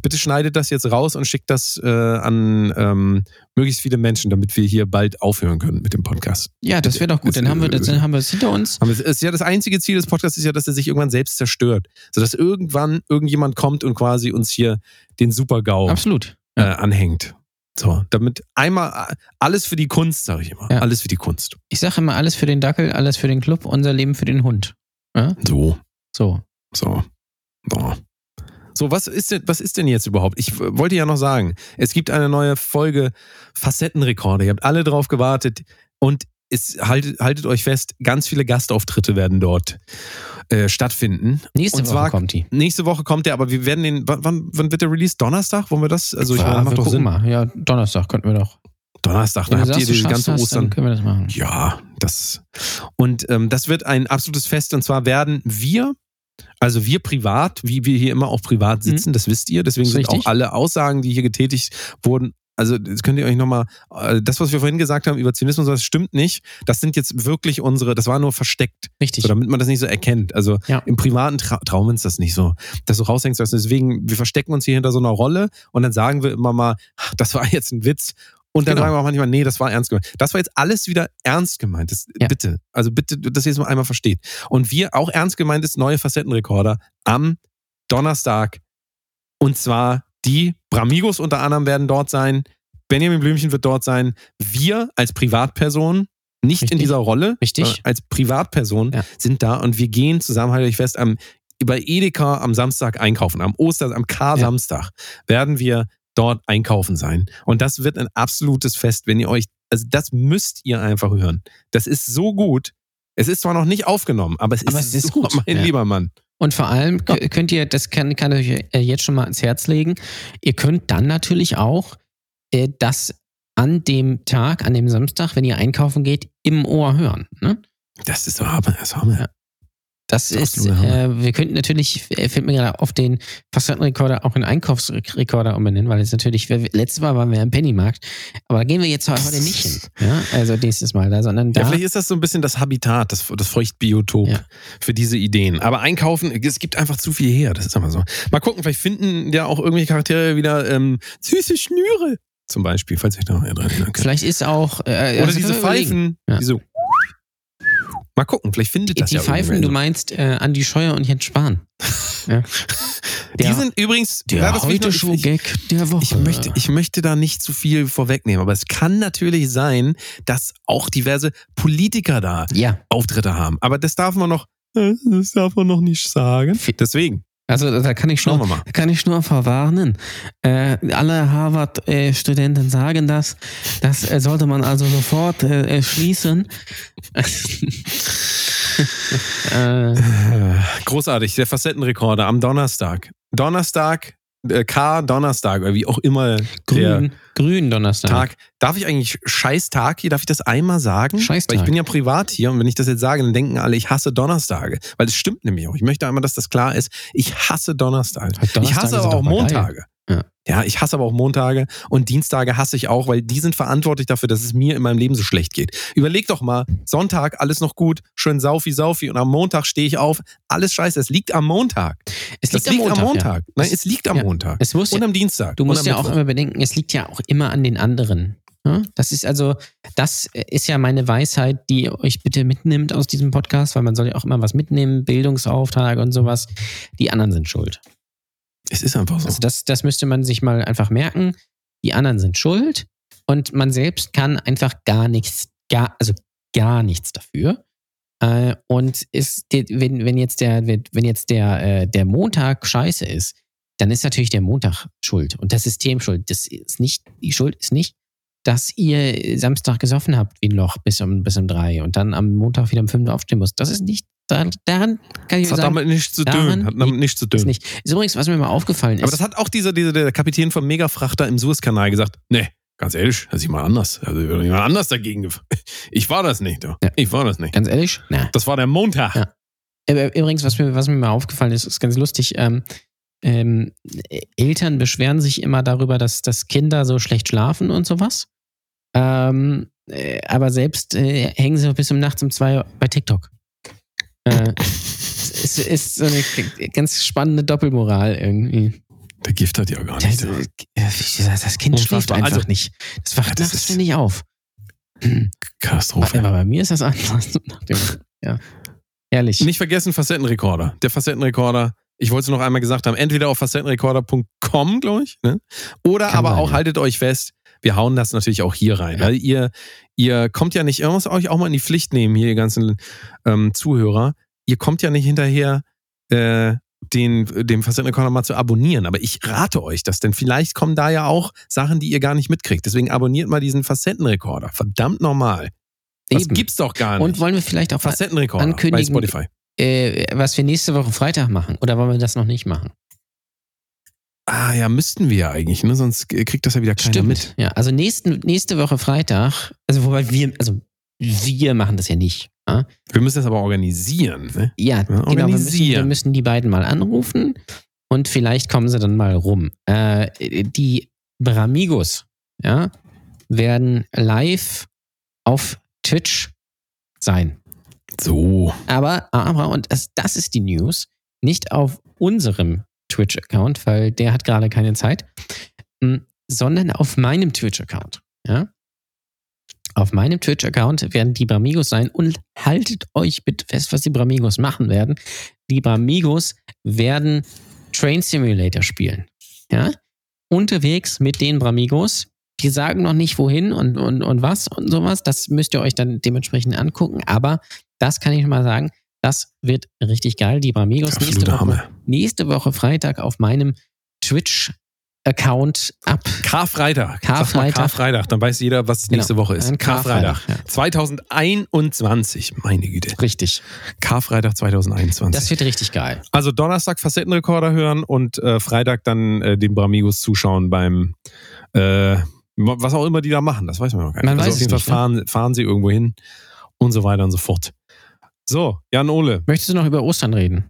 Speaker 3: bitte schneidet das jetzt raus und schickt das äh, an ähm, möglichst viele Menschen, damit wir hier bald aufhören können mit dem Podcast.
Speaker 4: Ja, das wäre doch gut. Dann haben wir das, dann haben wir es hinter uns.
Speaker 3: Es ist ja das einzige Ziel des Podcasts ist ja, dass er sich irgendwann selbst zerstört. Sodass irgendwann irgendjemand kommt und quasi uns hier den Super-GAU
Speaker 4: Absolut.
Speaker 3: äh, anhängt. So, damit einmal äh, alles für die Kunst, sage ich immer.
Speaker 4: Ja.
Speaker 3: Alles für die Kunst.
Speaker 4: Ich sage immer, alles für den Dackel, alles für den Club, unser Leben für den Hund. Ja?
Speaker 3: So,
Speaker 4: So.
Speaker 3: so. So. So, was ist denn, was ist denn jetzt überhaupt? Ich w- wollte ja noch sagen, es gibt eine neue Folge Facettenrekorde. Ihr habt alle drauf gewartet und es haltet, haltet euch fest, ganz viele Gastauftritte werden dort äh, stattfinden.
Speaker 4: Nächste
Speaker 3: Und
Speaker 4: Woche
Speaker 3: zwar-
Speaker 4: kommt die.
Speaker 3: Nächste Woche kommt der, aber wir werden den, wann, wann, wird der Release? Donnerstag? Wollen wir das? Also ich
Speaker 4: ja,
Speaker 3: meine, macht doch Sinn.
Speaker 4: mal. Ja, Donnerstag könnten wir doch.
Speaker 3: Donnerstag, dann habt ihr die ganze
Speaker 4: das,
Speaker 3: Ostern.
Speaker 4: dann können wir das machen.
Speaker 3: Ja, das. Und ähm, das wird ein absolutes Fest. Und zwar werden wir, also wir privat, wie wir hier immer auch privat sitzen, das wisst ihr. Deswegen
Speaker 4: Mhm.
Speaker 3: Sind auch alle Aussagen, die hier getätigt wurden. Also das könnt ihr euch nochmal, äh, das, was wir vorhin gesagt haben über Zynismus, das stimmt nicht. Das sind jetzt wirklich unsere, das war nur versteckt,
Speaker 4: Richtig.
Speaker 3: so, damit man das nicht so erkennt. Also
Speaker 4: Ja.
Speaker 3: im Privaten tra trauen wir uns das nicht so, dass du raushängst. Also deswegen, wir verstecken uns hier hinter so einer Rolle und dann sagen wir immer mal, ach, das war jetzt ein Witz. Und dann
Speaker 4: Genau.
Speaker 3: sagen wir auch manchmal, nee, das war ernst gemeint. Das war jetzt alles wieder ernst gemeint. Das,
Speaker 4: Ja.
Speaker 3: Bitte. Also bitte, dass ihr es mal einmal versteht. Und wir, auch ernst gemeint ist, neue Facettenrekorder am Donnerstag. Und zwar die Bramigos unter anderem werden dort sein. Benjamin Blümchen wird dort sein. Wir als Privatperson, nicht in
Speaker 4: Richtig.
Speaker 3: dieser Rolle,
Speaker 4: Richtig.
Speaker 3: als Privatperson
Speaker 4: Ja.
Speaker 3: sind da und wir gehen zusammen, halte ich fest, am, bei Edeka am Samstag einkaufen. Am Oster, am K-Samstag werden wir dort einkaufen sein. Und das wird ein absolutes Fest, wenn ihr euch, also das müsst ihr einfach hören. Das ist so gut. Es ist zwar noch nicht aufgenommen, aber es ist,
Speaker 4: Aber es ist gut,
Speaker 3: mein
Speaker 4: ja.
Speaker 3: lieber Mann.
Speaker 4: Und vor allem könnt ihr, das kann, kann ich euch äh, jetzt schon mal ans Herz legen, ihr könnt dann natürlich auch äh, das an dem Tag, an dem Samstag, wenn ihr einkaufen geht, im Ohr hören. Ne?
Speaker 3: Das ist so Hammer, das ist Hammer.
Speaker 4: Das ist, äh, wir könnten natürlich, äh, fällt mir gerade auf den Facettenrekorder auch in Einkaufsrekorder umbenennen, weil es natürlich, letztes Mal waren wir im Pennymarkt, aber da gehen wir jetzt heute nicht hin. Ja? Also nächstes Mal da, sondern da.
Speaker 3: Ja, vielleicht ist das so ein bisschen das Habitat, das, das Feuchtbiotop
Speaker 4: Ja.
Speaker 3: für diese Ideen. Aber einkaufen, es gibt einfach zu viel her. Das ist einfach so. Mal gucken, vielleicht finden ja auch irgendwelche Charaktere wieder ähm, süße Schnüre. Zum Beispiel, falls ich da noch erinnern kann.
Speaker 4: vielleicht ist auch. Äh,
Speaker 3: Oder
Speaker 4: also
Speaker 3: diese. Pfeifen.
Speaker 4: Ja.
Speaker 3: Die so. Mal gucken, vielleicht findet das
Speaker 4: Die
Speaker 3: ja
Speaker 4: Pfeifen, du meinst äh, Andi Scheuer und Jens Spahn. Ja.
Speaker 3: Die
Speaker 4: Der-
Speaker 3: sind übrigens.
Speaker 4: Der
Speaker 3: ja, das
Speaker 4: heute
Speaker 3: ich,
Speaker 4: Gag der Woche.
Speaker 3: ich, möchte, ich möchte da nicht zu viel vorwegnehmen, aber es kann natürlich sein, dass auch diverse Politiker da
Speaker 4: ja,
Speaker 3: Auftritte haben. Aber das darf man noch, äh, das darf man noch nicht sagen. Deswegen,
Speaker 4: also da kann ich
Speaker 3: wir mal.
Speaker 4: kann ich nur verwarnen. Äh, alle Harvard-Studenten sagen das. Das äh, sollte man also sofort äh, äh, schließen. äh,
Speaker 3: Großartig, der Facettenrekorder am Donnerstag. Donnerstag, äh, K, Donnerstag, oder wie auch immer
Speaker 4: grün, grün Donnerstag.
Speaker 3: Tag. Darf ich eigentlich Scheißtag hier, darf ich das einmal sagen?
Speaker 4: Scheißtag.
Speaker 3: Weil ich bin ja privat hier und wenn ich das jetzt sage, dann denken alle, ich hasse Donnerstage. Weil es stimmt nämlich auch. Ich möchte einmal, dass das klar ist. Ich hasse Donnerstage. ich
Speaker 4: Donnerstage
Speaker 3: hasse aber auch
Speaker 4: geil. Ja.
Speaker 3: Ich hasse aber auch Montage und Dienstage hasse ich auch, weil die sind verantwortlich dafür, dass es mir in meinem Leben so schlecht geht. Überleg doch mal, Sonntag, alles noch gut, schön saufi, saufi und am Montag stehe ich auf, alles scheiße, es liegt am Montag.
Speaker 4: Es
Speaker 3: Das
Speaker 4: liegt, am Montag. Ja.
Speaker 3: Nein,
Speaker 4: Es-
Speaker 3: es liegt am
Speaker 4: ja.
Speaker 3: Montag.
Speaker 4: Es muss
Speaker 3: und am Dienstag.
Speaker 4: du musst
Speaker 3: am
Speaker 4: ja auch immer bedenken, es liegt ja auch immer an den anderen. Ja? Das ist also, das ist ja meine Weisheit, die ihr euch bitte mitnimmt aus diesem Podcast, weil man soll ja auch immer was mitnehmen, Bildungsauftrag und sowas. Die anderen sind schuld.
Speaker 3: Es ist einfach so.
Speaker 4: Also das, das müsste man sich mal einfach merken. Die anderen sind schuld und man selbst kann einfach gar nichts, gar, also gar nichts dafür. Äh, und ist, wenn, wenn jetzt der, wenn jetzt der, äh, der Montag scheiße ist, dann ist natürlich der Montag schuld und das System schuld. Das ist nicht, die Schuld ist nicht, dass ihr Samstag gesoffen habt wie ein Loch bis um, bis um drei und dann am Montag wieder um fünf aufstehen musst. Das ist nicht, daran, kann ich
Speaker 3: das hat
Speaker 4: sagen,
Speaker 3: damit nichts zu tun. Hat damit nichts zu
Speaker 4: ist
Speaker 3: tun.
Speaker 4: nicht. Ist übrigens, was mir mal aufgefallen ist.
Speaker 3: Aber das hat auch dieser, dieser der Kapitän vom Megafrachter im Suezkanal gesagt. Nee, ganz ehrlich, das ist jemand anders. Also jemand anders dagegen. Ich war das nicht.
Speaker 4: Ja.
Speaker 3: Ich war das nicht.
Speaker 4: Ganz ehrlich? Na.
Speaker 3: Das war der Montag.
Speaker 4: Ja. Übrigens, was mir, was mir mal aufgefallen ist, ist ganz lustig. Ähm, ähm, Eltern beschweren sich immer darüber, dass, dass Kinder so schlecht schlafen und sowas. Ähm, äh, aber selbst äh, hängen sie bis um nachts um zwei bei TikTok. Äh, es ist so eine ganz spannende Doppelmoral irgendwie.
Speaker 3: Der Gift hat ja gar
Speaker 4: Das,
Speaker 3: nicht.
Speaker 4: äh, das das Kind schläft einfach
Speaker 3: Also-
Speaker 4: nicht. Das wacht
Speaker 3: Ja, das
Speaker 4: nachts ständig auf.
Speaker 3: Katastrophe.
Speaker 4: Aber bei mir ist das anders. Ja. Herrlich.
Speaker 3: Nicht vergessen, Facettenrekorder. Der Facettenrekorder, ich wollte es noch einmal gesagt haben, entweder auf facettenrekorder.com, glaube ich, ne? oder
Speaker 4: Kann
Speaker 3: aber
Speaker 4: sein,
Speaker 3: auch,
Speaker 4: ja.
Speaker 3: haltet euch fest, wir hauen das natürlich auch hier rein.
Speaker 4: Ja.
Speaker 3: Weil ihr, ihr kommt ja nicht, ihr müsst euch auch mal in die Pflicht nehmen, hier, die ganzen ähm, Zuhörer. Ihr kommt ja nicht hinterher, äh, den, dem Facettenrekorder mal zu abonnieren. Aber ich rate euch das, denn vielleicht kommen da ja auch Sachen, die ihr gar nicht mitkriegt. Deswegen abonniert mal diesen Facettenrekorder. Verdammt normal. Das
Speaker 4: Eben.
Speaker 3: gibt's doch gar nicht.
Speaker 4: Und wollen wir vielleicht auch
Speaker 3: Facettenrekorder bei
Speaker 4: ankündigen,
Speaker 3: Spotify.
Speaker 4: äh, was wir nächste Woche Freitag machen? Oder wollen wir das noch nicht machen?
Speaker 3: Ah ja, müssten wir ja eigentlich, ne? Sonst kriegt das ja wieder keiner mit.
Speaker 4: Ja, also nächsten, nächste Woche Freitag, also wobei wir, also wir machen das ja nicht. Ja,
Speaker 3: Wir müssen das aber organisieren. Ne?
Speaker 4: ja genau, wir müssen,
Speaker 3: organisieren.
Speaker 4: wir müssen die beiden mal anrufen und vielleicht kommen sie dann mal rum. Äh, die Bramigos, ja, werden live auf Twitch sein.
Speaker 3: So.
Speaker 4: Aber, aber, und das, das ist die News, nicht auf unserem Twitch-Account, weil der hat gerade keine Zeit, m, sondern auf meinem Twitch-Account. Ja? Auf meinem Twitch-Account werden die Bramigos sein und haltet euch bitte fest, was die Bramigos machen werden. Die Bramigos werden Train Simulator spielen. Ja? Unterwegs mit den Bramigos. Die sagen noch nicht wohin und, und, und was und sowas. Das müsst ihr euch dann dementsprechend angucken. Aber das kann ich mal sagen. Das wird richtig geil. Die Bramigos nächste Woche, nächste Woche Freitag auf meinem Twitch-Account ab.
Speaker 3: Karfreitag.
Speaker 4: Karfreitag.
Speaker 3: Karfreitag. Dann weiß jeder, was nächste Woche ist. Karfreitag.
Speaker 4: Karfreitag,
Speaker 3: 2021. Meine Güte.
Speaker 4: Richtig.
Speaker 3: Karfreitag 2021.
Speaker 4: Das wird richtig geil.
Speaker 3: also Donnerstag Facettenrekorder hören und äh, Freitag dann äh, den Bramigos zuschauen beim äh, was auch immer die da machen. Das weiß man noch gar nicht.
Speaker 4: Man
Speaker 3: also
Speaker 4: weiß
Speaker 3: auf jeden Fall
Speaker 4: nicht,
Speaker 3: fahren, fahren sie irgendwo hin und so weiter und so fort. So, Jan Ole.
Speaker 4: Möchtest du noch über Ostern reden?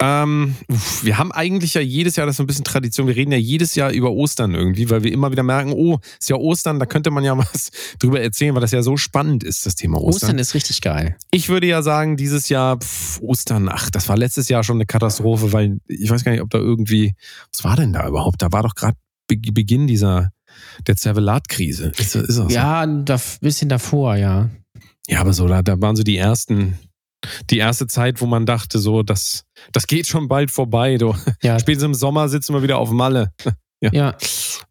Speaker 3: Ähm, wir haben eigentlich ja jedes Jahr, das ist so ein bisschen Tradition, wir reden ja jedes Jahr über Ostern irgendwie, weil wir immer wieder merken, oh, ist ja Ostern, da könnte man ja was drüber erzählen, weil das ja so spannend ist, das Thema Ostern.
Speaker 4: Ostern ist richtig geil.
Speaker 3: Ich würde ja sagen, dieses Jahr pff, Ostern, ach, das war letztes Jahr schon eine Katastrophe, weil ich weiß gar nicht, ob da irgendwie, was war denn da überhaupt? Da war doch gerade Be Beginn dieser, der Zervelat-Krise. Ist, ist das so?
Speaker 4: Ja, ein bisschen davor, ja.
Speaker 3: Ja, aber so, da, da waren so die ersten, die erste Zeit, wo man dachte, so, das, das geht schon bald vorbei. Du.
Speaker 4: Ja,
Speaker 3: Spätestens im Sommer sitzen wir wieder auf Malle.
Speaker 4: Ja.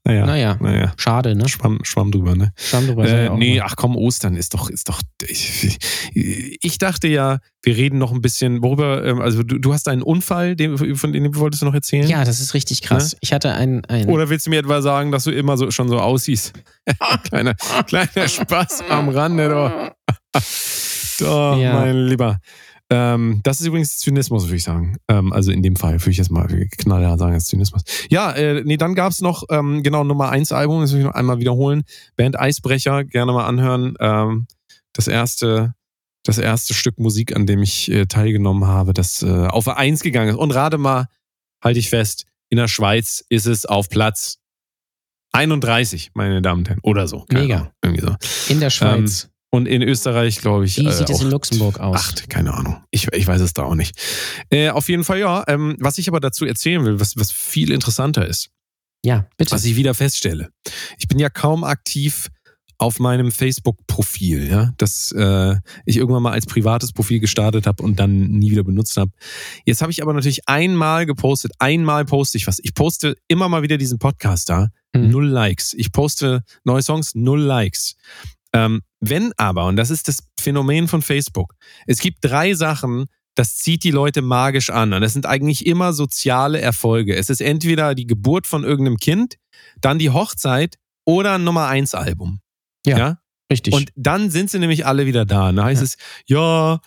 Speaker 3: Naja,
Speaker 4: naja.
Speaker 3: naja.
Speaker 4: Schade, ne?
Speaker 3: Schwamm, Schwamm drüber, ne?
Speaker 4: Schwamm drüber
Speaker 3: Äh,
Speaker 4: ja
Speaker 3: nee, ach komm, Ostern ist doch, ist doch. Ich, ich dachte ja, wir reden noch ein bisschen, worüber, ähm, also du, du hast einen Unfall, den, von dem wolltest du noch erzählen?
Speaker 4: Ja, das ist richtig krass. Ich hatte ein, ein
Speaker 3: Oder willst du mir etwa sagen, dass du immer so schon so aussiehst? kleiner, kleiner Spaß am Rande, doch. doch,
Speaker 4: Ja.
Speaker 3: mein Lieber. Ähm, das ist übrigens Zynismus, würde ich sagen. Ähm, also in dem Fall würde ich jetzt mal knallhart sagen, das ist Zynismus. Ja, äh, nee, dann gab's noch, ähm, genau, Nummer 1 Album, das will ich noch einmal wiederholen. Band Eisbrecher, gerne mal anhören. Ähm, das erste, das erste Stück Musik, an dem ich äh, teilgenommen habe, das äh, auf 1 gegangen ist. Und rate mal, halte ich fest, in der Schweiz ist es auf Platz 31, meine Damen und Herren. Oder so.
Speaker 4: Mega.
Speaker 3: Ahnung, irgendwie so.
Speaker 4: in der Schweiz.
Speaker 3: Und in Österreich, glaube ich.
Speaker 4: Wie
Speaker 3: äh,
Speaker 4: sieht es
Speaker 3: auch
Speaker 4: in Luxemburg aus?
Speaker 3: Acht, keine Ahnung. Ich, ich weiß es da auch nicht. Äh, auf jeden Fall, ja. Ähm, was ich aber dazu erzählen will, was, was viel interessanter ist,
Speaker 4: Ja, bitte.
Speaker 3: was ich wieder feststelle. Ich bin ja kaum aktiv auf meinem Facebook-Profil, ja, das äh, ich irgendwann mal als privates Profil gestartet habe und dann nie wieder benutzt habe. Jetzt habe ich aber natürlich einmal gepostet, einmal poste ich was. Ich poste immer mal wieder diesen Podcast da,
Speaker 4: Hm.
Speaker 3: null Likes. Ich poste neue Songs, null Likes. Ähm, wenn aber, und das ist das Phänomen von Facebook, es gibt drei Sachen, das zieht die Leute magisch an. Und das sind eigentlich immer soziale Erfolge. Es ist entweder die Geburt von irgendeinem Kind, dann die Hochzeit oder ein Nummer 1 Album.
Speaker 4: Ja.
Speaker 3: ja?
Speaker 4: Richtig.
Speaker 3: Und dann sind sie nämlich alle wieder da. Und da heißt
Speaker 4: Ja.
Speaker 3: es, ja,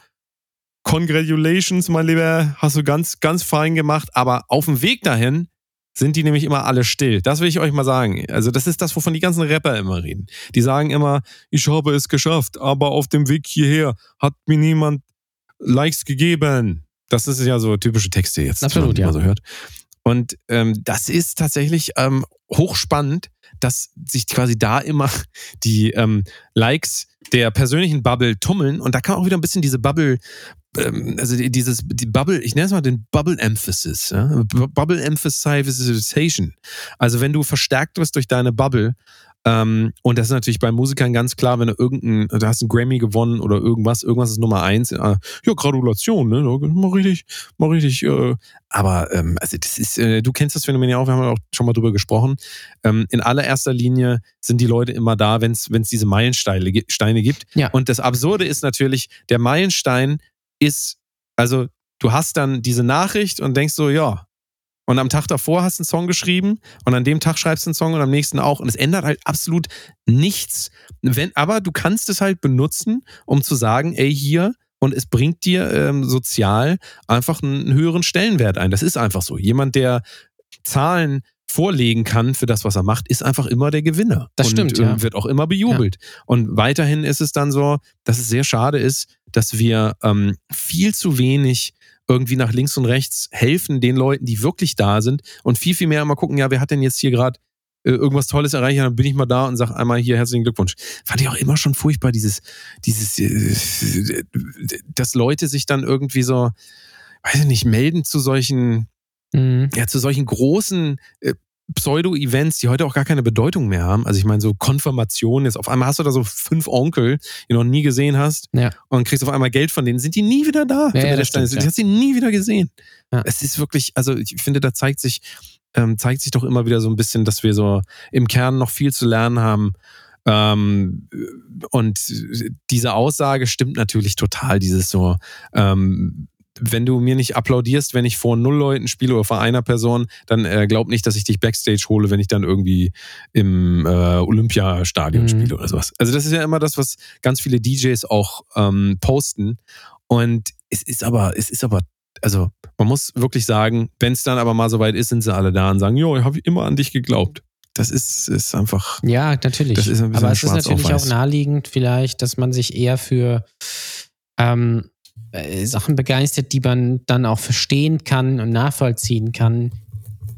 Speaker 3: congratulations, mein Lieber, hast du ganz, ganz fein gemacht. Aber auf dem Weg dahin sind die nämlich immer alle still. Das will ich euch mal sagen. Also das ist das, wovon die ganzen Rapper immer reden. Die sagen immer, ich habe es geschafft, aber auf dem Weg hierher hat mir niemand Likes gegeben. Das ist ja so typische Texte jetzt,
Speaker 4: Absolut,
Speaker 3: die man
Speaker 4: ja.
Speaker 3: so hört. Und ähm, das ist tatsächlich ähm, hochspannend, dass sich quasi da immer die ähm, Likes der persönlichen Bubble tummeln und da kann auch wieder ein bisschen diese Bubble, ähm, also die- dieses, die Bubble, ich nenne es mal den Bubble Emphasis, ja? Bubble Emphasization. Also wenn du verstärkt wirst durch deine Bubble, ähm, und das ist natürlich bei Musikern ganz klar, wenn du irgendein, du hast einen Grammy gewonnen oder irgendwas, irgendwas ist Nummer eins, äh, ja, Gratulation, ne? Mal richtig, mal richtig, äh, aber ähm, also das ist, äh, du kennst das Phänomen ja auch, wir haben ja auch schon mal drüber gesprochen. Ähm, in allererster Linie sind die Leute immer da, wenn es diese Meilensteine gi- Steine gibt.
Speaker 4: Ja.
Speaker 3: Und das Absurde ist natürlich, der Meilenstein ist, also du hast dann diese Nachricht und denkst so, ja. Und am Tag davor hast du einen Song geschrieben und an dem Tag schreibst du einen Song und am nächsten auch. Und es ändert halt absolut nichts. Wenn, aber du kannst es halt benutzen, um zu sagen, ey, hier, und es bringt dir ähm, sozial einfach einen, höheren Stellenwert ein. Das ist einfach so. Jemand, der Zahlen vorlegen kann für das, was er macht, ist einfach immer der Gewinner.
Speaker 4: Das
Speaker 3: und,
Speaker 4: stimmt,
Speaker 3: ähm,
Speaker 4: ja.
Speaker 3: Wird auch immer bejubelt. Und weiterhin ist es dann so, dass es sehr schade ist, dass wir ähm, viel zu wenig irgendwie nach links und rechts helfen den Leuten, die wirklich da sind und viel, viel mehr mal gucken, ja, wer hat denn jetzt hier gerade äh, irgendwas Tolles erreicht, dann bin ich mal da und sag einmal hier herzlichen Glückwunsch. Fand ich auch immer schon furchtbar, dieses, dieses, äh, dass Leute sich dann irgendwie so, weiß ich nicht, melden zu solchen,
Speaker 4: Mhm.
Speaker 3: ja, zu solchen großen äh, Pseudo-Events, die heute auch gar keine Bedeutung mehr haben. Also ich meine, so Konfirmationen, jetzt auf einmal hast du da so fünf Onkel, die du noch nie gesehen hast
Speaker 4: Ja.
Speaker 3: und kriegst auf einmal Geld von denen, sind die nie wieder da.
Speaker 4: Ja, ja,
Speaker 3: der
Speaker 4: stimmt,
Speaker 3: Du
Speaker 4: ja.
Speaker 3: hast sie nie wieder gesehen.
Speaker 4: Ja.
Speaker 3: Es ist wirklich, also ich finde, da zeigt sich, ähm, zeigt sich doch immer wieder so ein bisschen, dass wir so im Kern noch viel zu lernen haben. Ähm, und diese Aussage stimmt natürlich total, dieses so, ähm, wenn du mir nicht applaudierst, wenn ich vor null Leuten spiele oder vor einer Person, dann äh, glaub nicht, dass ich dich Backstage hole, wenn ich dann irgendwie im äh, Olympiastadion
Speaker 4: Mhm.
Speaker 3: spiele oder sowas. Also das ist ja immer das, was ganz viele DJs auch ähm, posten. Und es ist aber, es ist aber, also man muss wirklich sagen, wenn es dann aber mal soweit ist, sind sie alle da und sagen, jo, ich habe immer an dich geglaubt. Das ist, ist einfach.
Speaker 4: Ja, natürlich.
Speaker 3: Das ist ein
Speaker 4: Aber es ist natürlich auch naheliegend, vielleicht, dass man sich eher für ähm, äh, Sachen begeistert, die man dann auch verstehen kann und nachvollziehen kann.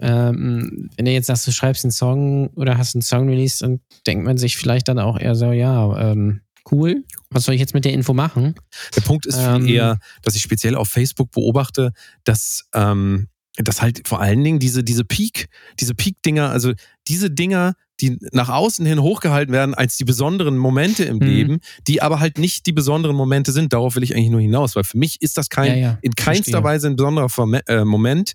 Speaker 4: Ähm, wenn du jetzt sagst, du schreibst einen Song oder hast einen Song released, dann denkt man sich vielleicht dann auch eher so, ja, ähm, cool, was soll ich jetzt mit der Info machen?
Speaker 3: Der Punkt ist
Speaker 4: Ähm.
Speaker 3: eher, dass ich speziell auf Facebook beobachte, dass, ähm, dass halt vor allen Dingen diese, diese Peak, diese Peak-Dinger, also diese Dinger, die nach außen hin hochgehalten werden als die besonderen Momente im
Speaker 4: Mhm.
Speaker 3: Leben, die aber halt nicht die besonderen Momente sind. Darauf will ich eigentlich nur hinaus, weil für mich ist das kein,
Speaker 4: Ja, ja,
Speaker 3: in keinster
Speaker 4: verstehe.
Speaker 3: Weise ein besonderer Forme- äh, Moment.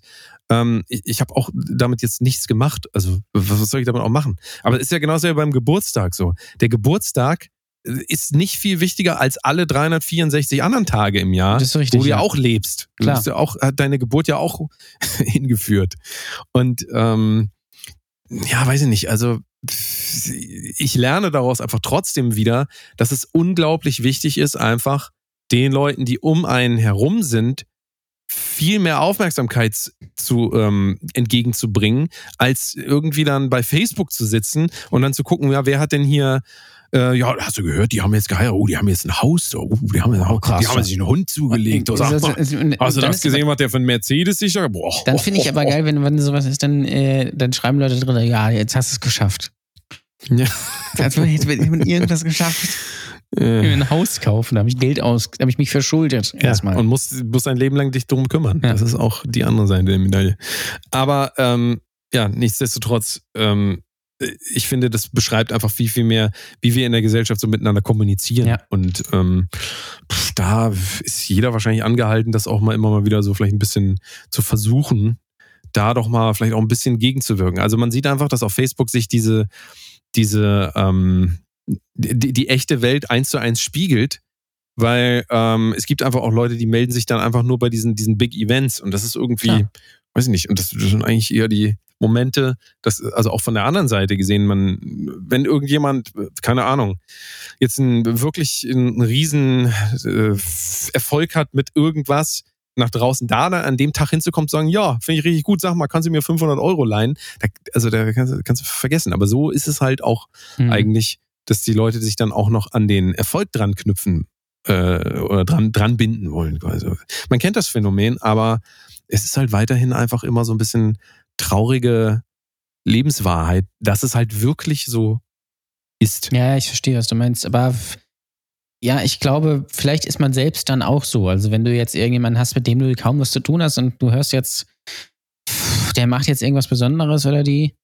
Speaker 3: Ähm, ich ich habe auch damit jetzt nichts gemacht. Also, was soll ich damit auch machen? Aber es ist ja genauso wie beim Geburtstag so. Der Geburtstag äh, ist nicht viel wichtiger als alle 364 anderen Tage im Jahr,
Speaker 4: richtig,
Speaker 3: wo du ja auch lebst. Du
Speaker 4: Klar.
Speaker 3: ja auch, hat deine Geburt ja auch hingeführt. Und ähm, ja, weiß ich nicht. Also ich lerne daraus einfach trotzdem wieder, dass es unglaublich wichtig ist, einfach den Leuten, die um einen herum sind, viel mehr Aufmerksamkeit zu ähm, entgegenzubringen, als irgendwie dann bei Facebook zu sitzen und dann zu gucken, ja, wer hat denn hier äh, ja, hast du gehört, die haben jetzt geheiratet, oh, die haben jetzt ein Haus, oh, die haben,
Speaker 4: Oh, krass.
Speaker 3: die haben sich einen Hund zugelegt. Oh, sag
Speaker 4: Also,
Speaker 3: mal,
Speaker 4: also, und-
Speaker 3: hast du das gesehen, was der von Mercedes sich da? Boah,
Speaker 4: Dann finde ich aber geil, wenn, wenn sowas ist, dann, äh, dann schreiben Leute drin, ja, jetzt hast du es geschafft.
Speaker 3: Ja.
Speaker 4: Jetzt hat man irgendwas geschafft. Ich
Speaker 3: Äh,
Speaker 4: ein Haus kaufen, da habe ich Geld aus, da habe ich mich verschuldet.
Speaker 3: ja,
Speaker 4: Erstmal.
Speaker 3: und musst, musst dein Leben lang dich drum kümmern.
Speaker 4: Ja.
Speaker 3: Das ist auch die andere Seite der Medaille. Aber ähm, ja, nichtsdestotrotz, ähm, ich finde, das beschreibt einfach viel, viel mehr, wie wir in der Gesellschaft so miteinander kommunizieren.
Speaker 4: Ja.
Speaker 3: Und ähm, pff, da ist jeder wahrscheinlich angehalten, das auch mal immer mal wieder so vielleicht ein bisschen zu versuchen, da doch mal vielleicht auch ein bisschen gegenzuwirken. Also man sieht einfach, dass auf Facebook sich diese, diese ähm, die, die echte Welt eins zu eins spiegelt, weil ähm, es gibt einfach auch Leute, die melden sich dann einfach nur bei diesen, diesen Big Events und das ist irgendwie,
Speaker 4: Klar.
Speaker 3: Weiß ich nicht, und das, sind eigentlich eher die Momente, das, also auch von der anderen Seite gesehen, man, wenn irgendjemand, keine Ahnung, jetzt einen, wirklich einen riesen äh, Erfolg hat mit irgendwas, nach draußen da dann an dem Tag hinzukommen und sagen, ja, finde ich richtig gut, sag mal, kannst du mir 500 Euro leihen? Da, also da kannst, du- kannst du vergessen. Aber so ist es halt auch
Speaker 4: Mhm.
Speaker 3: eigentlich, dass die Leute sich dann auch noch an den Erfolg dran knüpfen äh, oder dran, dran binden wollen. Also, man kennt das Phänomen, aber es ist halt weiterhin einfach immer so ein bisschen traurige, Lebenswahrheit, dass es halt wirklich so ist.
Speaker 4: Ja, ich verstehe, was du meinst. Aber ja, ich glaube, vielleicht ist man selbst dann auch so. Also wenn du jetzt irgendjemanden hast, mit dem du kaum was zu tun hast und du hörst jetzt, der macht jetzt irgendwas Besonderes oder die,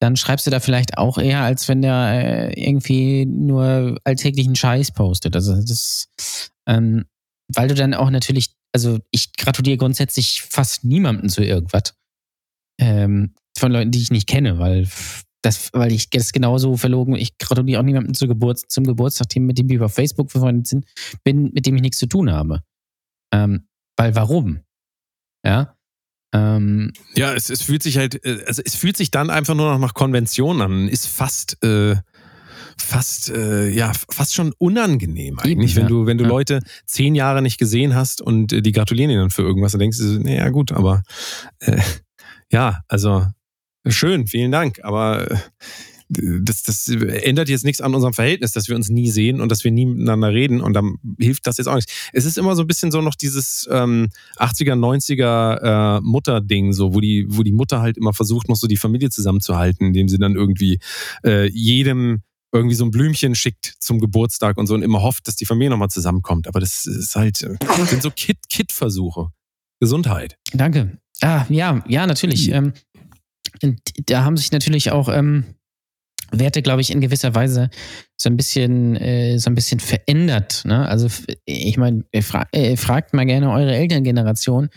Speaker 4: dann schreibst du da vielleicht auch eher, als wenn der äh, irgendwie nur alltäglichen Scheiß postet. Also das, ähm, weil du dann auch natürlich, also ich gratuliere grundsätzlich fast niemandem zu irgendwas. Ähm, von Leuten, die ich nicht kenne, weil das, weil ich das genauso verlogen, ich gratuliere auch niemandem zu Geburts, zum Geburtstag, mit dem ich über Facebook befreundet sind, bin, mit dem ich nichts zu tun habe. Ähm, weil warum? Ja. Ähm,
Speaker 3: Ja, es, es fühlt sich halt, äh, also es fühlt sich dann einfach nur noch nach Konvention an, ist fast, äh, fast, äh, ja, fast schon unangenehm eigentlich,
Speaker 4: Eben,
Speaker 3: wenn
Speaker 4: ja.
Speaker 3: du, wenn du
Speaker 4: Ja.
Speaker 3: Leute zehn Jahre nicht gesehen hast und äh, die gratulieren dir dann für irgendwas, dann denkst du, naja, gut, aber äh, ja, also schön, vielen Dank, aber äh, das, das ändert jetzt nichts an unserem Verhältnis, dass wir uns nie sehen und dass wir nie miteinander reden und dann hilft das jetzt auch nichts. Es ist immer so ein bisschen so noch dieses ähm, 80er, 90er äh, Mutter-Ding, so, wo die, wo die Mutter halt immer versucht, noch so die Familie zusammenzuhalten, indem sie dann irgendwie äh, jedem irgendwie so ein Blümchen schickt zum Geburtstag und so und immer hofft, dass die Familie nochmal zusammenkommt. Aber das ist halt, äh, sind so Kit-Kit-Versuche. Gesundheit.
Speaker 4: danke. Ah, ja, ja, natürlich. Ähm, und da haben sich natürlich auch ähm, Werte, glaube ich, in gewisser Weise so ein bisschen, äh, so ein bisschen verändert. Ne? Also ich meine, fra äh, fragt mal gerne eure Elterngeneration.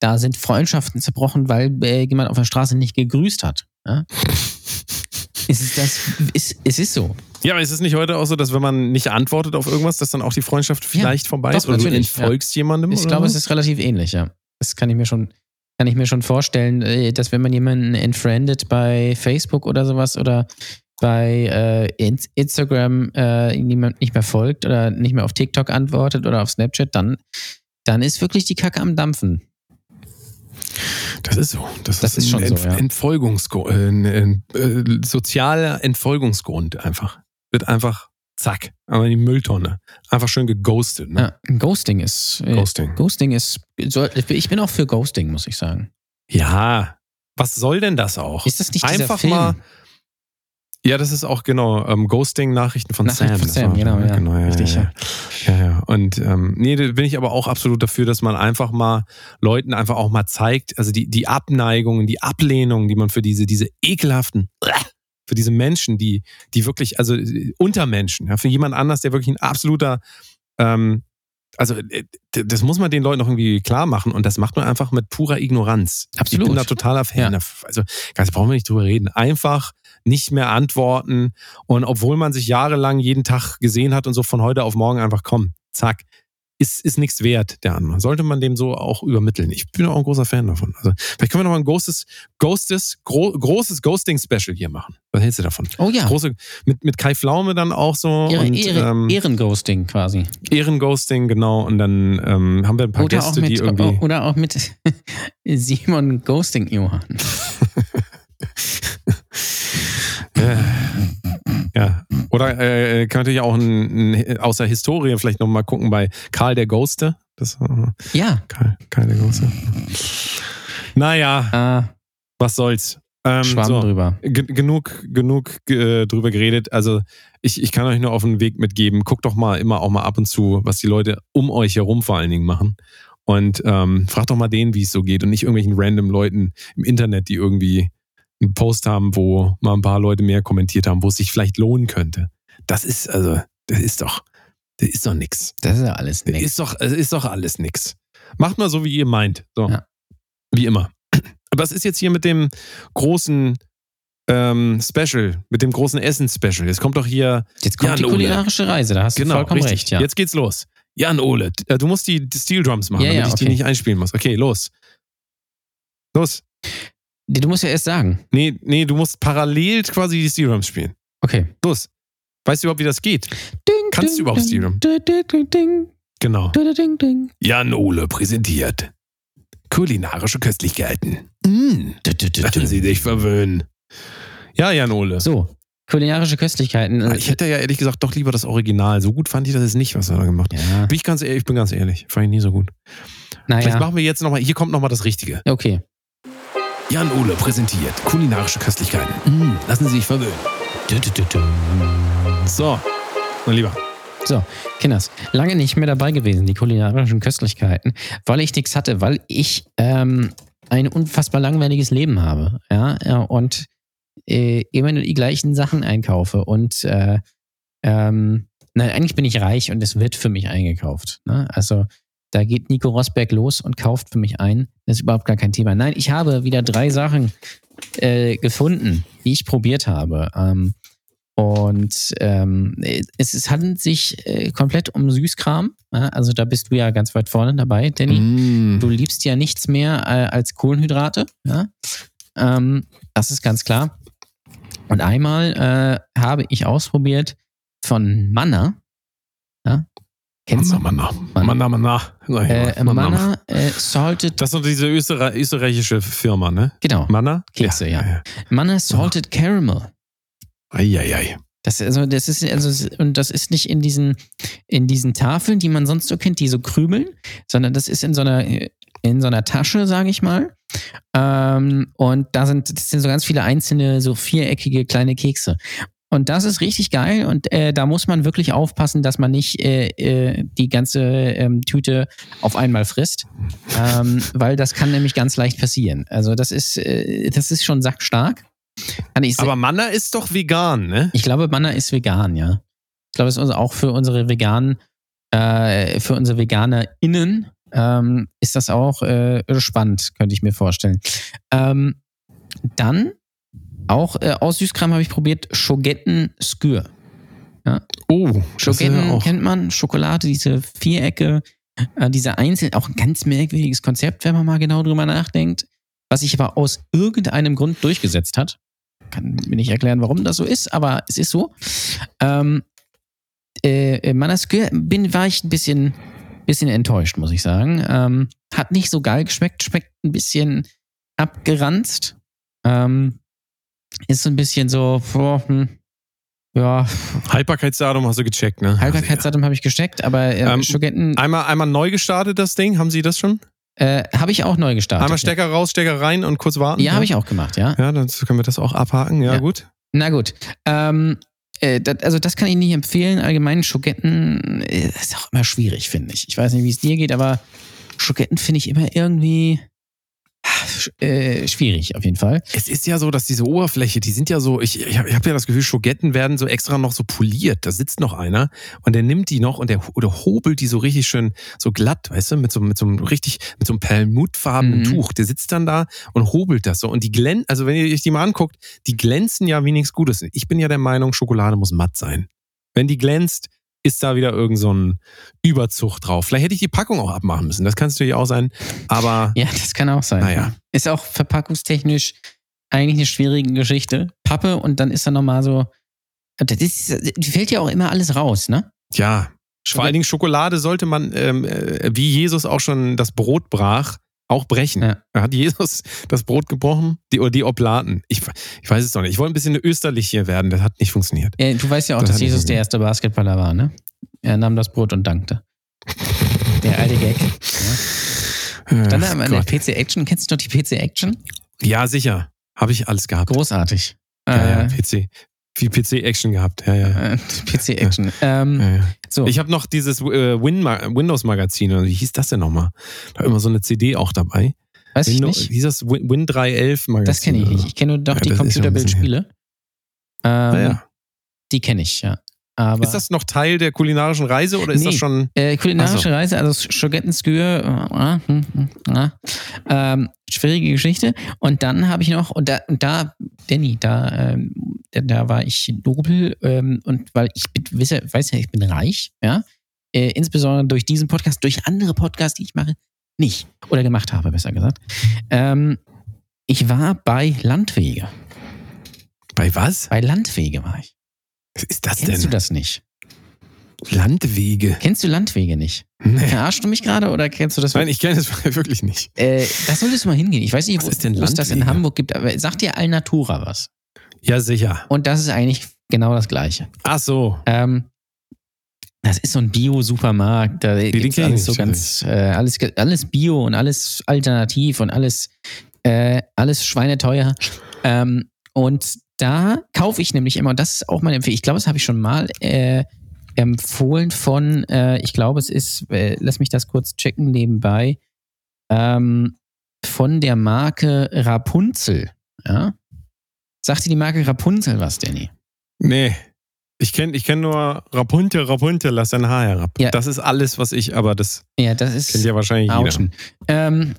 Speaker 4: Da sind Freundschaften zerbrochen, weil äh, jemand auf der Straße nicht gegrüßt hat. Ja? es ist das, ist, es ist so.
Speaker 3: Ja, aber ist es nicht heute auch so, dass wenn man nicht antwortet auf irgendwas, dass dann auch die Freundschaft vielleicht vorbei ist
Speaker 4: doch,
Speaker 3: oder du entfolgst jemandem?
Speaker 4: Ich glaube,
Speaker 3: so?
Speaker 4: es ist relativ ähnlich, ja. Das kann ich mir schon, kann ich mir schon vorstellen, äh, dass wenn man jemanden entfriendet bei Facebook oder sowas oder bei äh, In- Instagram äh, niemand nicht mehr folgt oder nicht mehr auf TikTok antwortet oder auf Snapchat, dann, dann ist wirklich die Kacke am Dampfen.
Speaker 3: Das ist so. Das,
Speaker 4: Das
Speaker 3: ist,
Speaker 4: ist
Speaker 3: ein
Speaker 4: schon so,
Speaker 3: Entf
Speaker 4: ja.
Speaker 3: Entfolgungsgrund, äh, ein, ein, äh, sozialer Entfolgungsgrund einfach. Wird einfach, zack, aber in die Mülltonne. Einfach schön geghostet. Ne?
Speaker 4: Ja, Ghosting ist. Äh,
Speaker 3: Ghosting.
Speaker 4: Ghosting ist. Ich bin auch für Ghosting, muss ich sagen.
Speaker 3: Ja, was soll denn das auch?
Speaker 4: Ist das nicht
Speaker 3: Einfach
Speaker 4: Film?
Speaker 3: Ja, das ist auch genau ähm, Ghosting-Nachrichten von
Speaker 4: Nachrichten
Speaker 3: Sam.
Speaker 4: von Sam,
Speaker 3: war-
Speaker 4: genau, ja.
Speaker 3: ja,
Speaker 4: Richtig,
Speaker 3: ja, ja. ja. Und ähm, nee, da bin ich aber auch absolut dafür, dass man einfach mal Leuten einfach auch mal zeigt, also die, die Abneigungen, die Ablehnung, die man für diese, diese ekelhaften, für diese Menschen, die, die wirklich, also Untermenschen, ja, für jemand anders, der wirklich ein absoluter, ähm, also äh, das muss man den Leuten noch irgendwie klar machen und das macht man einfach mit purer Ignoranz.
Speaker 4: Absolut.
Speaker 3: Ich bin da totaler Fan.
Speaker 4: Ja.
Speaker 3: Also, ganz brauchen wir nicht drüber reden. Einfach nicht mehr antworten und obwohl man sich jahrelang jeden Tag gesehen hat und so von heute auf morgen einfach kommen. Zack. Ist, ist nichts wert, der andere. Sollte man dem so auch übermitteln. Ich bin auch ein großer Fan davon. Also, vielleicht können wir noch mal ein großes, Ghostes, gro großes Ghosting-Special hier machen. Was hältst du davon?
Speaker 4: Oh ja.
Speaker 3: Große, mit, mit Kai Pflaume dann auch so
Speaker 4: Ehre,
Speaker 3: und
Speaker 4: Ehre,
Speaker 3: ähm,
Speaker 4: Ehrenghosting quasi.
Speaker 3: Ehrenghosting, genau. Und dann ähm, haben wir ein paar
Speaker 4: Oder
Speaker 3: Gäste, die
Speaker 4: mit,
Speaker 3: irgendwie.
Speaker 4: oder auch mit Simon Ghosting Johann.
Speaker 3: Ja. Oder äh, kann natürlich auch ein, ein, aus der Historie vielleicht nochmal gucken bei Karl der Ghoste. Das äh,
Speaker 4: Ja.
Speaker 3: Karl, Karl der Ghoste. Naja,
Speaker 4: Ah,
Speaker 3: was soll's. Ähm,
Speaker 4: Schwamm
Speaker 3: so.
Speaker 4: drüber.
Speaker 3: Ge- genug genug äh, drüber geredet. Also ich, ich kann euch nur auf den Weg mitgeben. Guckt doch mal immer auch mal ab und zu, was die Leute um euch herum vor allen Dingen machen. Und ähm, fragt doch mal denen, wie es so geht und nicht irgendwelchen random Leuten im Internet, die irgendwie einen Post haben, wo mal ein paar Leute mehr kommentiert haben, wo es sich vielleicht lohnen könnte. Das ist also, das ist doch, das ist doch nix.
Speaker 4: Das ist ja alles
Speaker 3: Das
Speaker 4: nix.
Speaker 3: ist doch, es ist doch alles nix. Macht mal so, wie ihr meint. So.
Speaker 4: Ja.
Speaker 3: Wie immer. Aber es ist jetzt hier mit dem großen ähm, Special, mit dem großen Essen-Special. Jetzt kommt doch hier.
Speaker 4: Jetzt kommt
Speaker 3: Jan
Speaker 4: die
Speaker 3: Ole.
Speaker 4: kulinarische Reise, da hast du
Speaker 3: Genau,
Speaker 4: vollkommen
Speaker 3: richtig.
Speaker 4: recht, ja.
Speaker 3: Jetzt geht's los. Jan Ole, äh, du musst die, die Steel Drums machen,
Speaker 4: Ja, ja,
Speaker 3: damit ich die
Speaker 4: okay.
Speaker 3: nicht einspielen muss. Okay, los. Los.
Speaker 4: Du musst ja erst sagen.
Speaker 3: Nee, nee, du musst parallel quasi die Steel Drums spielen.
Speaker 4: Okay.
Speaker 3: Los. Weißt du überhaupt, wie das geht?
Speaker 4: Ding,
Speaker 3: Kannst du überhaupt?
Speaker 4: Ding, ding, ding, ding,
Speaker 3: Genau.
Speaker 4: ding, ding, ding.
Speaker 1: Jan Ole präsentiert kulinarische Köstlichkeiten.
Speaker 3: Mm.
Speaker 4: Du, du, du,
Speaker 1: Lassen
Speaker 4: du.
Speaker 1: Sie sich verwöhnen.
Speaker 3: Ja, Jan Ole.
Speaker 4: So, kulinarische Köstlichkeiten.
Speaker 3: Ah, Ich hätte ja ehrlich gesagt doch lieber das Original. So gut fand ich das jetzt nicht, was er da gemacht hat.
Speaker 4: ja,
Speaker 3: Bin ich ganz ehrlich, ich bin ganz ehrlich. Fand ich nie so gut. Vielleicht
Speaker 4: naja.
Speaker 3: machen wir jetzt nochmal, hier kommt nochmal das Richtige.
Speaker 4: Okay.
Speaker 3: Jan Ole präsentiert kulinarische Köstlichkeiten. Mm, lassen Sie sich verwöhnen. So, mein Lieber.
Speaker 4: So, Kinders, lange nicht mehr dabei gewesen, die kulinarischen Köstlichkeiten, weil ich nichts hatte, weil ich ähm, ein unfassbar langweiliges Leben habe. Ja, ja, und äh, immer nur die gleichen Sachen einkaufe. Und äh, ähm, nein, eigentlich bin ich reich und es wird für mich eingekauft. Ne? Also da geht Nico Rosberg los und kauft für mich ein. Das ist überhaupt gar kein Thema. Nein, ich habe wieder drei Sachen äh, gefunden, die ich probiert habe. Ähm, und ähm, es, es handelt sich äh, komplett um Süßkram. Ja? Also da bist du ja ganz weit vorne dabei, Danny.
Speaker 3: Mm.
Speaker 4: Du liebst ja nichts mehr äh, als Kohlenhydrate. Ja? Ähm, das ist ganz klar. Und einmal äh, habe ich ausprobiert von Manna. Ja? Kennst du?
Speaker 3: Manna, Manna. Manna, Manna.
Speaker 4: Äh, Manna äh, Salted.
Speaker 3: Das ist doch diese Österreich österreichische Firma, ne?
Speaker 4: Genau.
Speaker 3: Manna?
Speaker 4: Kekse, ja. Manna Salted Caramel.
Speaker 3: Eieiei.
Speaker 4: Das, also, das ist, also, und das ist nicht in diesen, in diesen Tafeln, die man sonst so kennt, die so krümeln, sondern das ist in so einer, in so einer Tasche, sage ich mal. Ähm, und da sind, das sind so ganz viele einzelne, so viereckige kleine Kekse. Und das ist richtig geil und äh, da muss man wirklich aufpassen, dass man nicht äh, äh, die ganze ähm, Tüte auf einmal frisst, ähm, weil das kann nämlich ganz leicht passieren. Also das ist, äh, das ist schon sackstark. Kann ich
Speaker 3: Aber Manna ist doch vegan, ne?
Speaker 4: ich glaube, Manna ist vegan, ja. Ich glaube, es ist auch für unsere veganen, äh, für unsere VeganerInnen ähm, ist das auch äh, spannend, könnte ich mir vorstellen. Ähm, dann auch äh, aus Süßkram habe ich probiert Schogetten Skür.
Speaker 3: Oh, das ist
Speaker 4: Schogetten
Speaker 3: ja
Speaker 4: kennt man, Schokolade, diese Vierecke, äh, diese einzeln, auch ein ganz merkwürdiges Konzept, wenn man mal genau drüber nachdenkt, was sich aber aus irgendeinem Grund durchgesetzt hat. Kann mir nicht erklären, warum das so ist, aber es ist so. Ähm, äh, Manaskür bin, war ich ein bisschen, bisschen enttäuscht, muss ich sagen. Ähm, hat nicht so geil geschmeckt, schmeckt ein bisschen abgeranzt. Ähm, ist so ein bisschen so, boah, hm, ja,
Speaker 3: Haltbarkeitsdatum hast du gecheckt, ne?
Speaker 4: Haltbarkeitsdatum habe ich gesteckt, aber äh,
Speaker 3: Ähm,
Speaker 4: Schogetten
Speaker 3: Einmal, einmal neu gestartet, das Ding. Haben Sie das schon?
Speaker 4: äh, habe ich auch neu gestartet.
Speaker 3: Einmal Stecker raus, Stecker rein und kurz warten?
Speaker 4: Ja, habe ich auch gemacht, ja.
Speaker 3: Ja, dann können wir das auch abhaken. Ja,
Speaker 4: Ja.
Speaker 3: gut.
Speaker 4: Na gut. Ähm, äh, das, also das kann ich nicht empfehlen. Allgemein Schogetten äh, ist auch immer schwierig, finde ich. Ich weiß nicht, wie es dir geht, aber Schogetten finde ich immer irgendwie äh, schwierig, auf jeden Fall.
Speaker 3: Es ist ja so, dass diese Oberfläche, die sind ja so, ich, ich habe hab ja das Gefühl, Schogetten werden so extra noch so poliert. Da sitzt noch einer und der nimmt die noch und der oder hobelt die so richtig schön so glatt, weißt du, mit so, mit so einem richtig, mit so einem perlmuttfarbenen
Speaker 4: Mhm.
Speaker 3: Tuch. Der sitzt dann da und hobelt das so. Und die glänzen, also wenn ihr euch die mal anguckt, die glänzen ja wie nichts Gutes. Ich bin ja der Meinung, Schokolade muss matt sein. Wenn die glänzt, ist da wieder irgend so ein Überzug drauf. Vielleicht hätte ich die Packung auch abmachen müssen. Das kann es natürlich auch sein. Aber
Speaker 4: Ja, das kann auch sein.
Speaker 3: Naja.
Speaker 4: Ist auch verpackungstechnisch eigentlich eine schwierige Geschichte. Pappe und dann ist da nochmal so. Das ist, fällt ja auch immer alles raus, ne?
Speaker 3: Ja, vor allen Dingen Schokolade sollte man, ähm, äh, wie Jesus auch schon das Brot brach, auch brechen.
Speaker 4: Ja.
Speaker 3: Hat Jesus das Brot gebrochen? Die, oder die Oblaten? Ich, ich weiß es doch nicht. Ich wollte ein bisschen österlich hier werden. Das hat nicht funktioniert.
Speaker 4: Ja, du weißt ja auch,
Speaker 3: Das
Speaker 4: dass Jesus der erste Basketballer war, ne? Er nahm das Brot und dankte. Der alte Gag. Ja. Dann haben wir eine. PC Action. Kennst du noch die PC Action?
Speaker 3: ja, sicher. Habe ich alles gehabt.
Speaker 4: Großartig.
Speaker 3: Ja, ja,
Speaker 4: Äh,
Speaker 3: PC. Viel PC-Action gehabt. Ja, ja.
Speaker 4: äh, PC Action. Ähm,
Speaker 3: ja, ja.
Speaker 4: so.
Speaker 3: Ich habe noch dieses äh, Win Windows-Magazin, oder wie hieß das denn nochmal? Da war immer so eine CD auch dabei.
Speaker 4: weiß ich
Speaker 3: Windows,
Speaker 4: nicht.
Speaker 3: Hieß das Win, Win 311 Magazin?
Speaker 4: Das kenne ich nicht. Ich kenne nur doch
Speaker 3: Ja,
Speaker 4: die Computerbildspiele. Ähm,
Speaker 3: Naja.
Speaker 4: Die kenne ich, ja. Aber
Speaker 3: Ist das noch Teil der kulinarischen Reise oder ist
Speaker 4: Nee.
Speaker 3: das schon.
Speaker 4: äh, kulinarische
Speaker 3: Ach
Speaker 4: Reise, also Schogettenskür, äh, äh, äh, äh, ähm, schwierige Geschichte. Und dann habe ich noch, und da, und da Danny, da, ähm, da, war ich nobel ähm, und weil ich bin, weiß ja, weiß ja, ich bin reich, ja. Äh, insbesondere durch diesen Podcast, durch andere Podcasts, die ich mache, nicht. Oder gemacht habe, besser gesagt. Ähm, ich war bei Landwege.
Speaker 3: Bei was?
Speaker 4: Bei Landwege war ich.
Speaker 3: Was ist das
Speaker 4: Kennst
Speaker 3: denn?
Speaker 4: du das nicht?
Speaker 3: Landwege.
Speaker 4: Kennst du Landwege nicht?
Speaker 3: Nee.
Speaker 4: Verarschst du mich gerade oder kennst du das?
Speaker 3: Nein, ich kenne es wirklich nicht.
Speaker 4: Äh, da solltest du mal hingehen. Ich weiß nicht,
Speaker 3: Was
Speaker 4: wo,
Speaker 3: ist denn
Speaker 4: wo es das in? Hamburg gibt, aber sagt dir Alnatura was?
Speaker 3: Ja, sicher.
Speaker 4: Und das ist eigentlich genau das Gleiche.
Speaker 3: Ach so.
Speaker 4: Ähm, das ist so ein Bio-Supermarkt. Da
Speaker 3: den
Speaker 4: gibt's alles so ganz, äh, alles, alles Bio und alles alternativ und alles Äh, alles schweineteuer. Ähm, und da kaufe ich nämlich immer, und das ist auch meine Empfehlung, ich glaube, das habe ich schon mal äh, empfohlen von, äh, ich glaube, es ist, äh, lass mich das kurz checken nebenbei, ähm, von der Marke Rapunzel. Ja? Sagt dir die Marke Rapunzel was, Danny?
Speaker 3: Nee. Ich kenne ich kenn nur Rapunzel, Rapunzel, lass dein Haar herab.
Speaker 4: Ja.
Speaker 3: Das ist alles, was ich, aber das
Speaker 4: Ja, das ist.
Speaker 3: kennt ja wahrscheinlich jeder.
Speaker 4: Autschen. Ähm, äh, äh,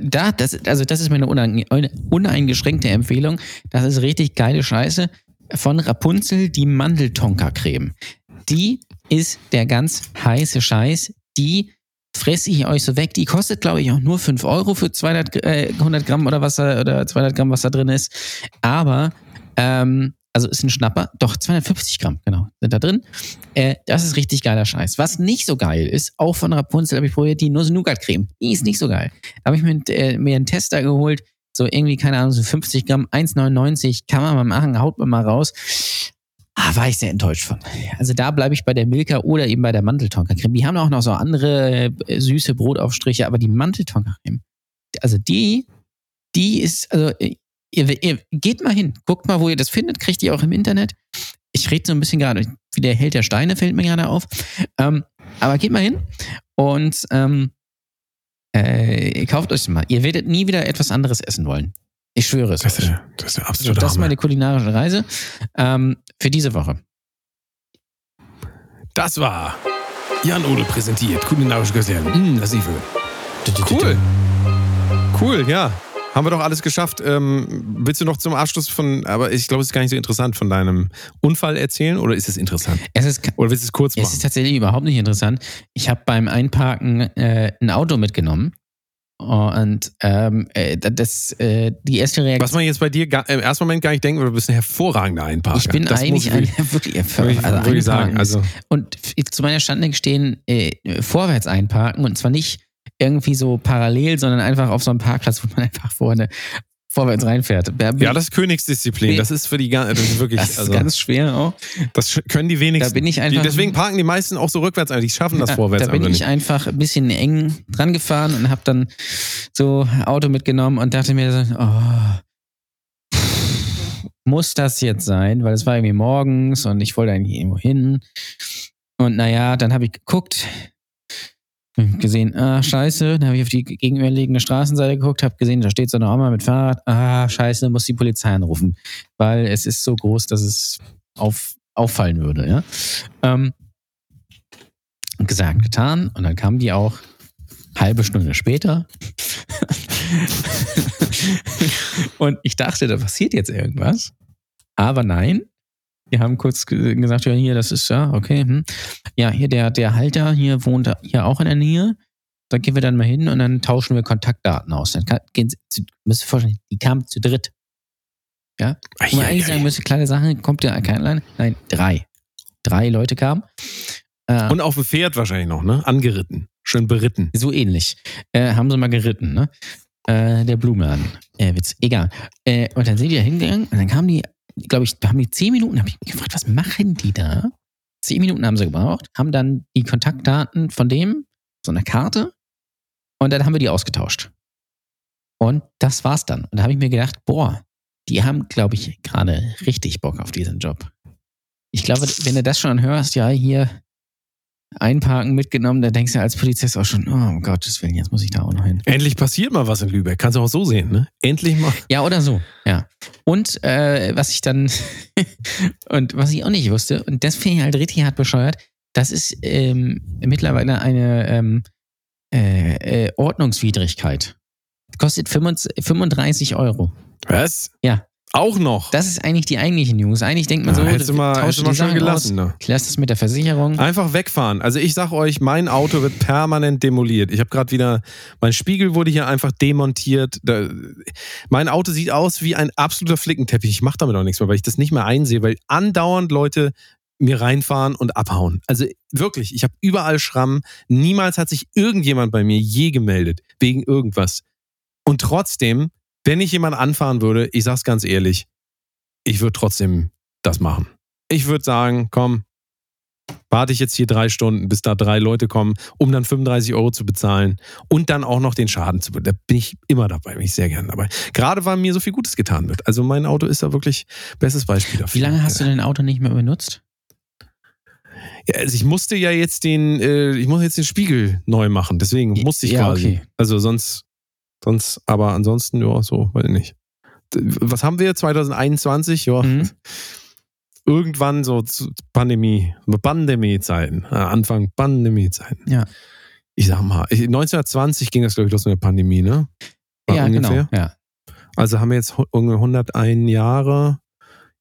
Speaker 4: da, das, also das ist meine unein, uneingeschränkte Empfehlung. Das ist richtig geile Scheiße. Von Rapunzel die Mandeltonka-Creme. Die ist der ganz heiße Scheiß. Die fresse ich euch so weg. Die kostet, glaube ich, auch nur 5 Euro für 200, äh, 100 Gramm oder, was da, oder 200 Gramm, was da drin ist. Aber, ähm, also ist ein Schnapper. Doch, 250 Gramm, genau, sind da drin. Äh, das ist richtig geiler Scheiß. Was nicht so geil ist, auch von Rapunzel habe ich probiert, die Nuss-Nougat-Creme. Die ist nicht so geil. Da habe ich mir, äh, mir einen Tester geholt, so irgendwie, keine Ahnung, so 50 Gramm, 1,99, kann man mal machen, haut man mal raus. Ah, war ich sehr enttäuscht von. Also da bleibe ich bei der Milka oder eben bei der Manteltonka-Creme. Die haben auch noch so andere äh, süße Brotaufstriche, aber die Manteltonka-Creme, also die, die ist, also äh, ihr, ihr geht mal hin, guckt mal, wo ihr das findet, kriegt ihr auch im Internet. Ich rede so ein bisschen gerade, wie der Held der Steine fällt mir gerade auf. Ähm, aber geht mal hin und ähm, äh, kauft euch das mal. Ihr werdet nie wieder etwas anderes essen wollen. Ich schwöre es.
Speaker 3: Das ist, das ist der
Speaker 4: So,
Speaker 3: absolute
Speaker 4: das ist meine kulinarische Reise ähm, für diese Woche.
Speaker 3: Das war Jan Ode präsentiert. Kulinarische Köstchen. Mm, das ist Cool. Cool, ja. Haben wir doch alles geschafft. Ähm, willst du noch zum Abschluss von, aber ich glaube, es ist gar nicht so interessant, von deinem Unfall erzählen oder ist es interessant?
Speaker 4: Es ist,
Speaker 3: Oder willst du es kurz
Speaker 4: es ist
Speaker 3: machen?
Speaker 4: tatsächlich überhaupt nicht interessant. Ich habe beim Einparken äh, ein Auto mitgenommen und ähm, äh, das, äh, die erste
Speaker 3: Was
Speaker 4: Reaktion.
Speaker 3: man jetzt bei dir gar, im ersten Moment gar nicht denkt, du bist ein hervorragender Einparker.
Speaker 4: Ich bin
Speaker 3: das
Speaker 4: eigentlich ein
Speaker 3: ich
Speaker 4: wirklich, also ist-
Speaker 3: Also,
Speaker 4: Und zu meiner Stande gestehen, äh, vorwärts einparken und zwar nicht irgendwie so parallel, sondern einfach auf so einem Parkplatz, wo man einfach vorne vorwärts reinfährt. Da
Speaker 3: ja, das ist Königsdisziplin. Das ist für die, das ist wirklich,
Speaker 4: das ist
Speaker 3: also,
Speaker 4: ganz schwer auch.
Speaker 3: das können die wenigsten.
Speaker 4: Da bin ich einfach-
Speaker 3: die, deswegen parken die meisten auch so rückwärts ein. Die schaffen das
Speaker 4: Ja,
Speaker 3: vorwärts
Speaker 4: Da bin ich
Speaker 3: nicht.
Speaker 4: einfach ein bisschen eng dran gefahren und habe dann so Auto mitgenommen und dachte mir so, oh, muss das jetzt sein? Weil es war irgendwie morgens und ich wollte eigentlich irgendwo hin. Und naja, dann habe ich geguckt, gesehen, ah, scheiße, dann habe ich auf die gegenüberliegende Straßenseite geguckt, habe gesehen, da steht so eine Oma mit Fahrrad, ah, scheiße, muss die Polizei anrufen, weil es ist so groß, dass es auf, auffallen würde, ja. Ähm, gesagt, getan. Und dann kam die auch halbe Stunde später. und ich dachte, da passiert jetzt irgendwas. Aber nein. Wir haben kurz ge- gesagt, ja, hier, das ist ja, okay. Hm. Ja, hier der, der Halter hier wohnt hier auch in der Nähe. Da gehen wir dann mal hin und dann tauschen wir Kontaktdaten aus. Dann kann, gehen sie, ihr vorstellen, die kamen zu dritt. Ja? Wo man eigentlich sagen müsste, kleine Sache, kommt ja kein allein. Nein, drei. Drei Leute kamen. Äh,
Speaker 3: Und auf dem Pferd wahrscheinlich noch, ne? Angeritten. Schön beritten.
Speaker 4: so ähnlich. Äh, haben sie mal geritten, ne? Äh, der Blumenladen. Äh, Witz. Egal. Äh, und dann sind die da hingegangen und dann kamen die, glaube ich, haben die zehn Minuten, habe ich mich gefragt, was machen die da? Zehn Minuten haben sie gebraucht, haben dann die Kontaktdaten von dem, so einer Karte, und dann haben wir die ausgetauscht. Und das war's dann. Und da habe ich mir gedacht, boah, die haben, glaube ich, gerade richtig Bock auf diesen Job. Ich glaube, wenn du das schon hörst, ja, hier einparken mitgenommen, da denkst du als Polizist auch schon, oh, um Gottes Willen, jetzt muss ich da auch noch hin.
Speaker 3: Endlich passiert mal was in Lübeck. Kannst du auch so sehen, ne? Endlich mal.
Speaker 4: Ja, oder so, ja. Und äh, was ich dann, und was ich auch nicht wusste, und das finde ich halt richtig hart bescheuert, das ist ähm, mittlerweile eine ähm, äh, äh, Ordnungswidrigkeit. Kostet 25 35 Euro.
Speaker 3: Was?
Speaker 4: Ja.
Speaker 3: Auch noch.
Speaker 4: Das ist eigentlich die eigentliche News. Eigentlich denkt man
Speaker 3: Ja,
Speaker 4: so,
Speaker 3: hättest du mal, hättest du mal schon
Speaker 4: Sachen
Speaker 3: gelassen, ne?
Speaker 4: klärst das mit der Versicherung.
Speaker 3: Einfach wegfahren. Also ich sag euch, mein Auto wird permanent demoliert. Ich habe gerade wieder, mein Spiegel wurde hier einfach demontiert. Da, mein Auto sieht aus wie ein absoluter Flickenteppich. Ich mache damit auch nichts mehr, weil ich das nicht mehr einsehe, weil andauernd Leute mir reinfahren und abhauen. Also wirklich, ich habe überall Schrammen. Niemals hat sich irgendjemand bei mir je gemeldet wegen irgendwas. Und trotzdem, wenn ich jemand anfahren würde, ich sag's ganz ehrlich, ich würde trotzdem das machen. Ich würde sagen, komm, warte ich jetzt hier drei Stunden, bis da drei Leute kommen, um dann 35 Euro zu bezahlen und dann auch noch den Schaden zu. Da bin ich immer dabei, bin ich sehr gern dabei. Gerade weil mir so viel Gutes getan wird. Also mein Auto ist da wirklich bestes Beispiel dafür.
Speaker 4: Wie lange hast du dein Auto nicht mehr benutzt?
Speaker 3: Ja, also ich musste ja jetzt den, äh, ich muss jetzt den Spiegel neu machen, deswegen musste ich
Speaker 4: Ja,
Speaker 3: quasi.
Speaker 4: okay.
Speaker 3: Also sonst, sonst, aber ansonsten, ja, so, weiß ich nicht. Was haben wir? 2021? Ja.
Speaker 4: Mhm.
Speaker 3: Irgendwann so Pandemie, Pandemie-Zeiten, äh, Anfang Pandemie-Zeiten.
Speaker 4: Ja.
Speaker 3: Ich sag mal, ich- 1920 ging das, glaube ich, los mit der Pandemie, ne? War
Speaker 4: ja,
Speaker 3: ungefähr.
Speaker 4: genau. Ja.
Speaker 3: Also haben wir jetzt irgendwie 101 Jahre.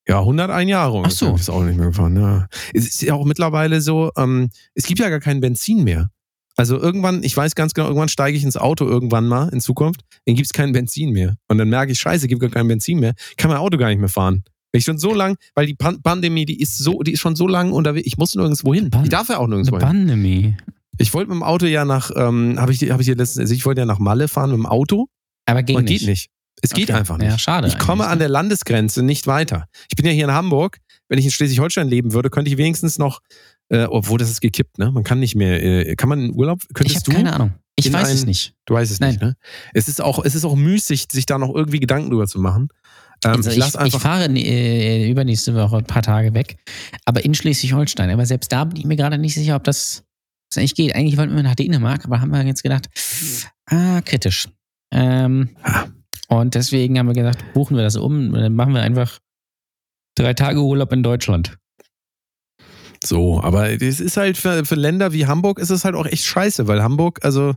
Speaker 3: Ja, 101 Jahre. ungefähr.
Speaker 4: so.
Speaker 3: Ist auch nicht mehr gefahren. Ja. Es ist ja auch mittlerweile so, ähm, es gibt ja gar kein Benzin mehr. Also irgendwann, ich weiß ganz genau, irgendwann steige ich ins Auto irgendwann mal in Zukunft, dann gibt es kein Benzin mehr. Und dann merke ich, scheiße, gibt gar kein Benzin mehr. Kann mein Auto gar nicht mehr fahren. Weil ich schon so lang, weil die Pan Pandemie, die ist so, die ist schon so lang unterwegs. Ich muss nirgendwo hin.
Speaker 4: Pan-
Speaker 3: Ich darf ja auch nirgendwo hin.
Speaker 4: Pandemie.
Speaker 3: Ich wollte mit dem Auto ja nach, ähm, habe ich, hab ich hier letztens, also ich wollte ja nach Malle fahren mit dem Auto.
Speaker 4: Aber ging nicht.
Speaker 3: geht nicht. Es geht
Speaker 4: Okay.
Speaker 3: einfach nicht.
Speaker 4: Ja, schade.
Speaker 3: Ich komme
Speaker 4: eigentlich,
Speaker 3: an
Speaker 4: ne?
Speaker 3: der Landesgrenze nicht weiter. Ich bin ja hier in Hamburg. Wenn ich in Schleswig-Holstein leben würde, könnte ich wenigstens noch, äh, obwohl das ist gekippt, ne? Man kann nicht mehr, äh, kann man in Urlaub,
Speaker 4: Ich
Speaker 3: könntest
Speaker 4: habe
Speaker 3: du?
Speaker 4: keine Ahnung. Ich weiß es
Speaker 3: ein-
Speaker 4: nicht.
Speaker 3: Du weißt es
Speaker 4: Nein.
Speaker 3: nicht, ne? Es ist auch, es ist auch müßig, sich da noch irgendwie Gedanken drüber zu machen. Ähm,
Speaker 4: Also
Speaker 3: ich
Speaker 4: ich, ich fahre äh, übernächste Woche ein paar Tage weg, aber in Schleswig-Holstein. Aber selbst da bin ich mir gerade nicht sicher, ob das, das eigentlich geht. Eigentlich wollten wir nach Dänemark, aber haben wir jetzt gedacht, ah, kritisch. Ähm,
Speaker 3: Ah.
Speaker 4: und deswegen haben wir gesagt, buchen wir das um, dann machen wir einfach drei Tage Urlaub in Deutschland.
Speaker 3: So, aber es ist halt für, für Länder wie Hamburg ist es halt auch echt scheiße, weil Hamburg, also,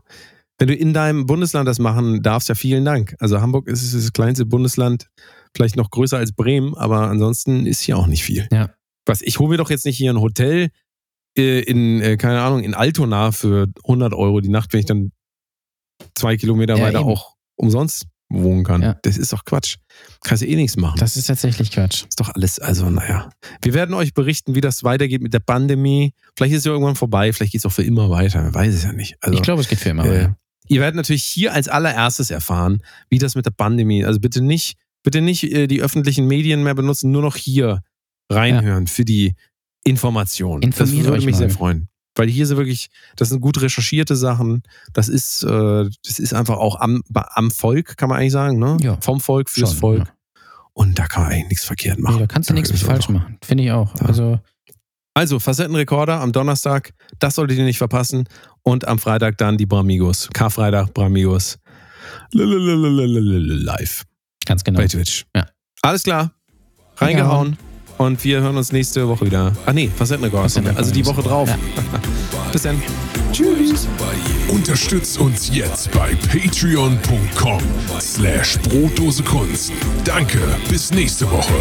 Speaker 3: wenn du in deinem Bundesland das machen darfst, ja vielen Dank. Also Hamburg ist das kleinste Bundesland, vielleicht noch größer als Bremen, aber ansonsten ist hier auch nicht viel.
Speaker 4: Ja.
Speaker 3: Was, ich hole mir doch jetzt nicht hier ein Hotel äh, in, äh, keine Ahnung, in Altona für 100 Euro die Nacht, wenn ich dann zwei Kilometer
Speaker 4: Ja,
Speaker 3: weiter
Speaker 4: eben.
Speaker 3: auch umsonst wohnen kann.
Speaker 4: Ja.
Speaker 3: Das ist doch Quatsch. Kannst du eh nichts machen.
Speaker 4: Das ist tatsächlich Quatsch.
Speaker 3: ist doch alles, also naja. Wir werden euch berichten, wie das weitergeht mit der Pandemie. Vielleicht ist es ja irgendwann vorbei, vielleicht geht es auch für immer weiter. Man weiß es ja nicht. Also,
Speaker 4: ich glaube, es geht für immer.
Speaker 3: äh,
Speaker 4: weiter.
Speaker 3: ihr werdet natürlich hier als allererstes erfahren, wie das mit der Pandemie, also bitte nicht, bitte nicht äh, die öffentlichen Medien mehr benutzen, nur noch hier reinhören für die Information.
Speaker 4: Informiert
Speaker 3: das würde mich sehr
Speaker 4: mal.
Speaker 3: freuen. Weil hier sind wirklich, das sind gut recherchierte Sachen. Das ist, äh, das ist einfach auch am, am Volk, kann man eigentlich sagen, ne?
Speaker 4: Ja.
Speaker 3: Vom Volk fürs
Speaker 4: Schon,
Speaker 3: Volk.
Speaker 4: ja.
Speaker 3: Und da kann man eigentlich nichts verkehrt machen.
Speaker 4: Nee, da kannst du nichts
Speaker 3: ist
Speaker 4: falsch
Speaker 3: einfach-
Speaker 4: machen. Finde ich auch.
Speaker 3: Ja.
Speaker 4: Also,
Speaker 3: Also, Facettenrekorder am Donnerstag, das solltet ihr nicht verpassen. Und am Freitag dann die Bramigos. Karfreitag, Bramigos. Live
Speaker 4: ganz genau.
Speaker 3: bei Twitch.
Speaker 4: Ja.
Speaker 3: Alles klar. Reingehauen. Und wir hören uns nächste Woche wieder. Ach nee,
Speaker 4: Facettenrekord.
Speaker 3: Also die Woche drauf.
Speaker 4: Ja.
Speaker 3: Bis dann.
Speaker 1: Tschüss. Unterstützt uns jetzt bei patreon.com slash Brotdose Kunst. Danke, bis nächste Woche.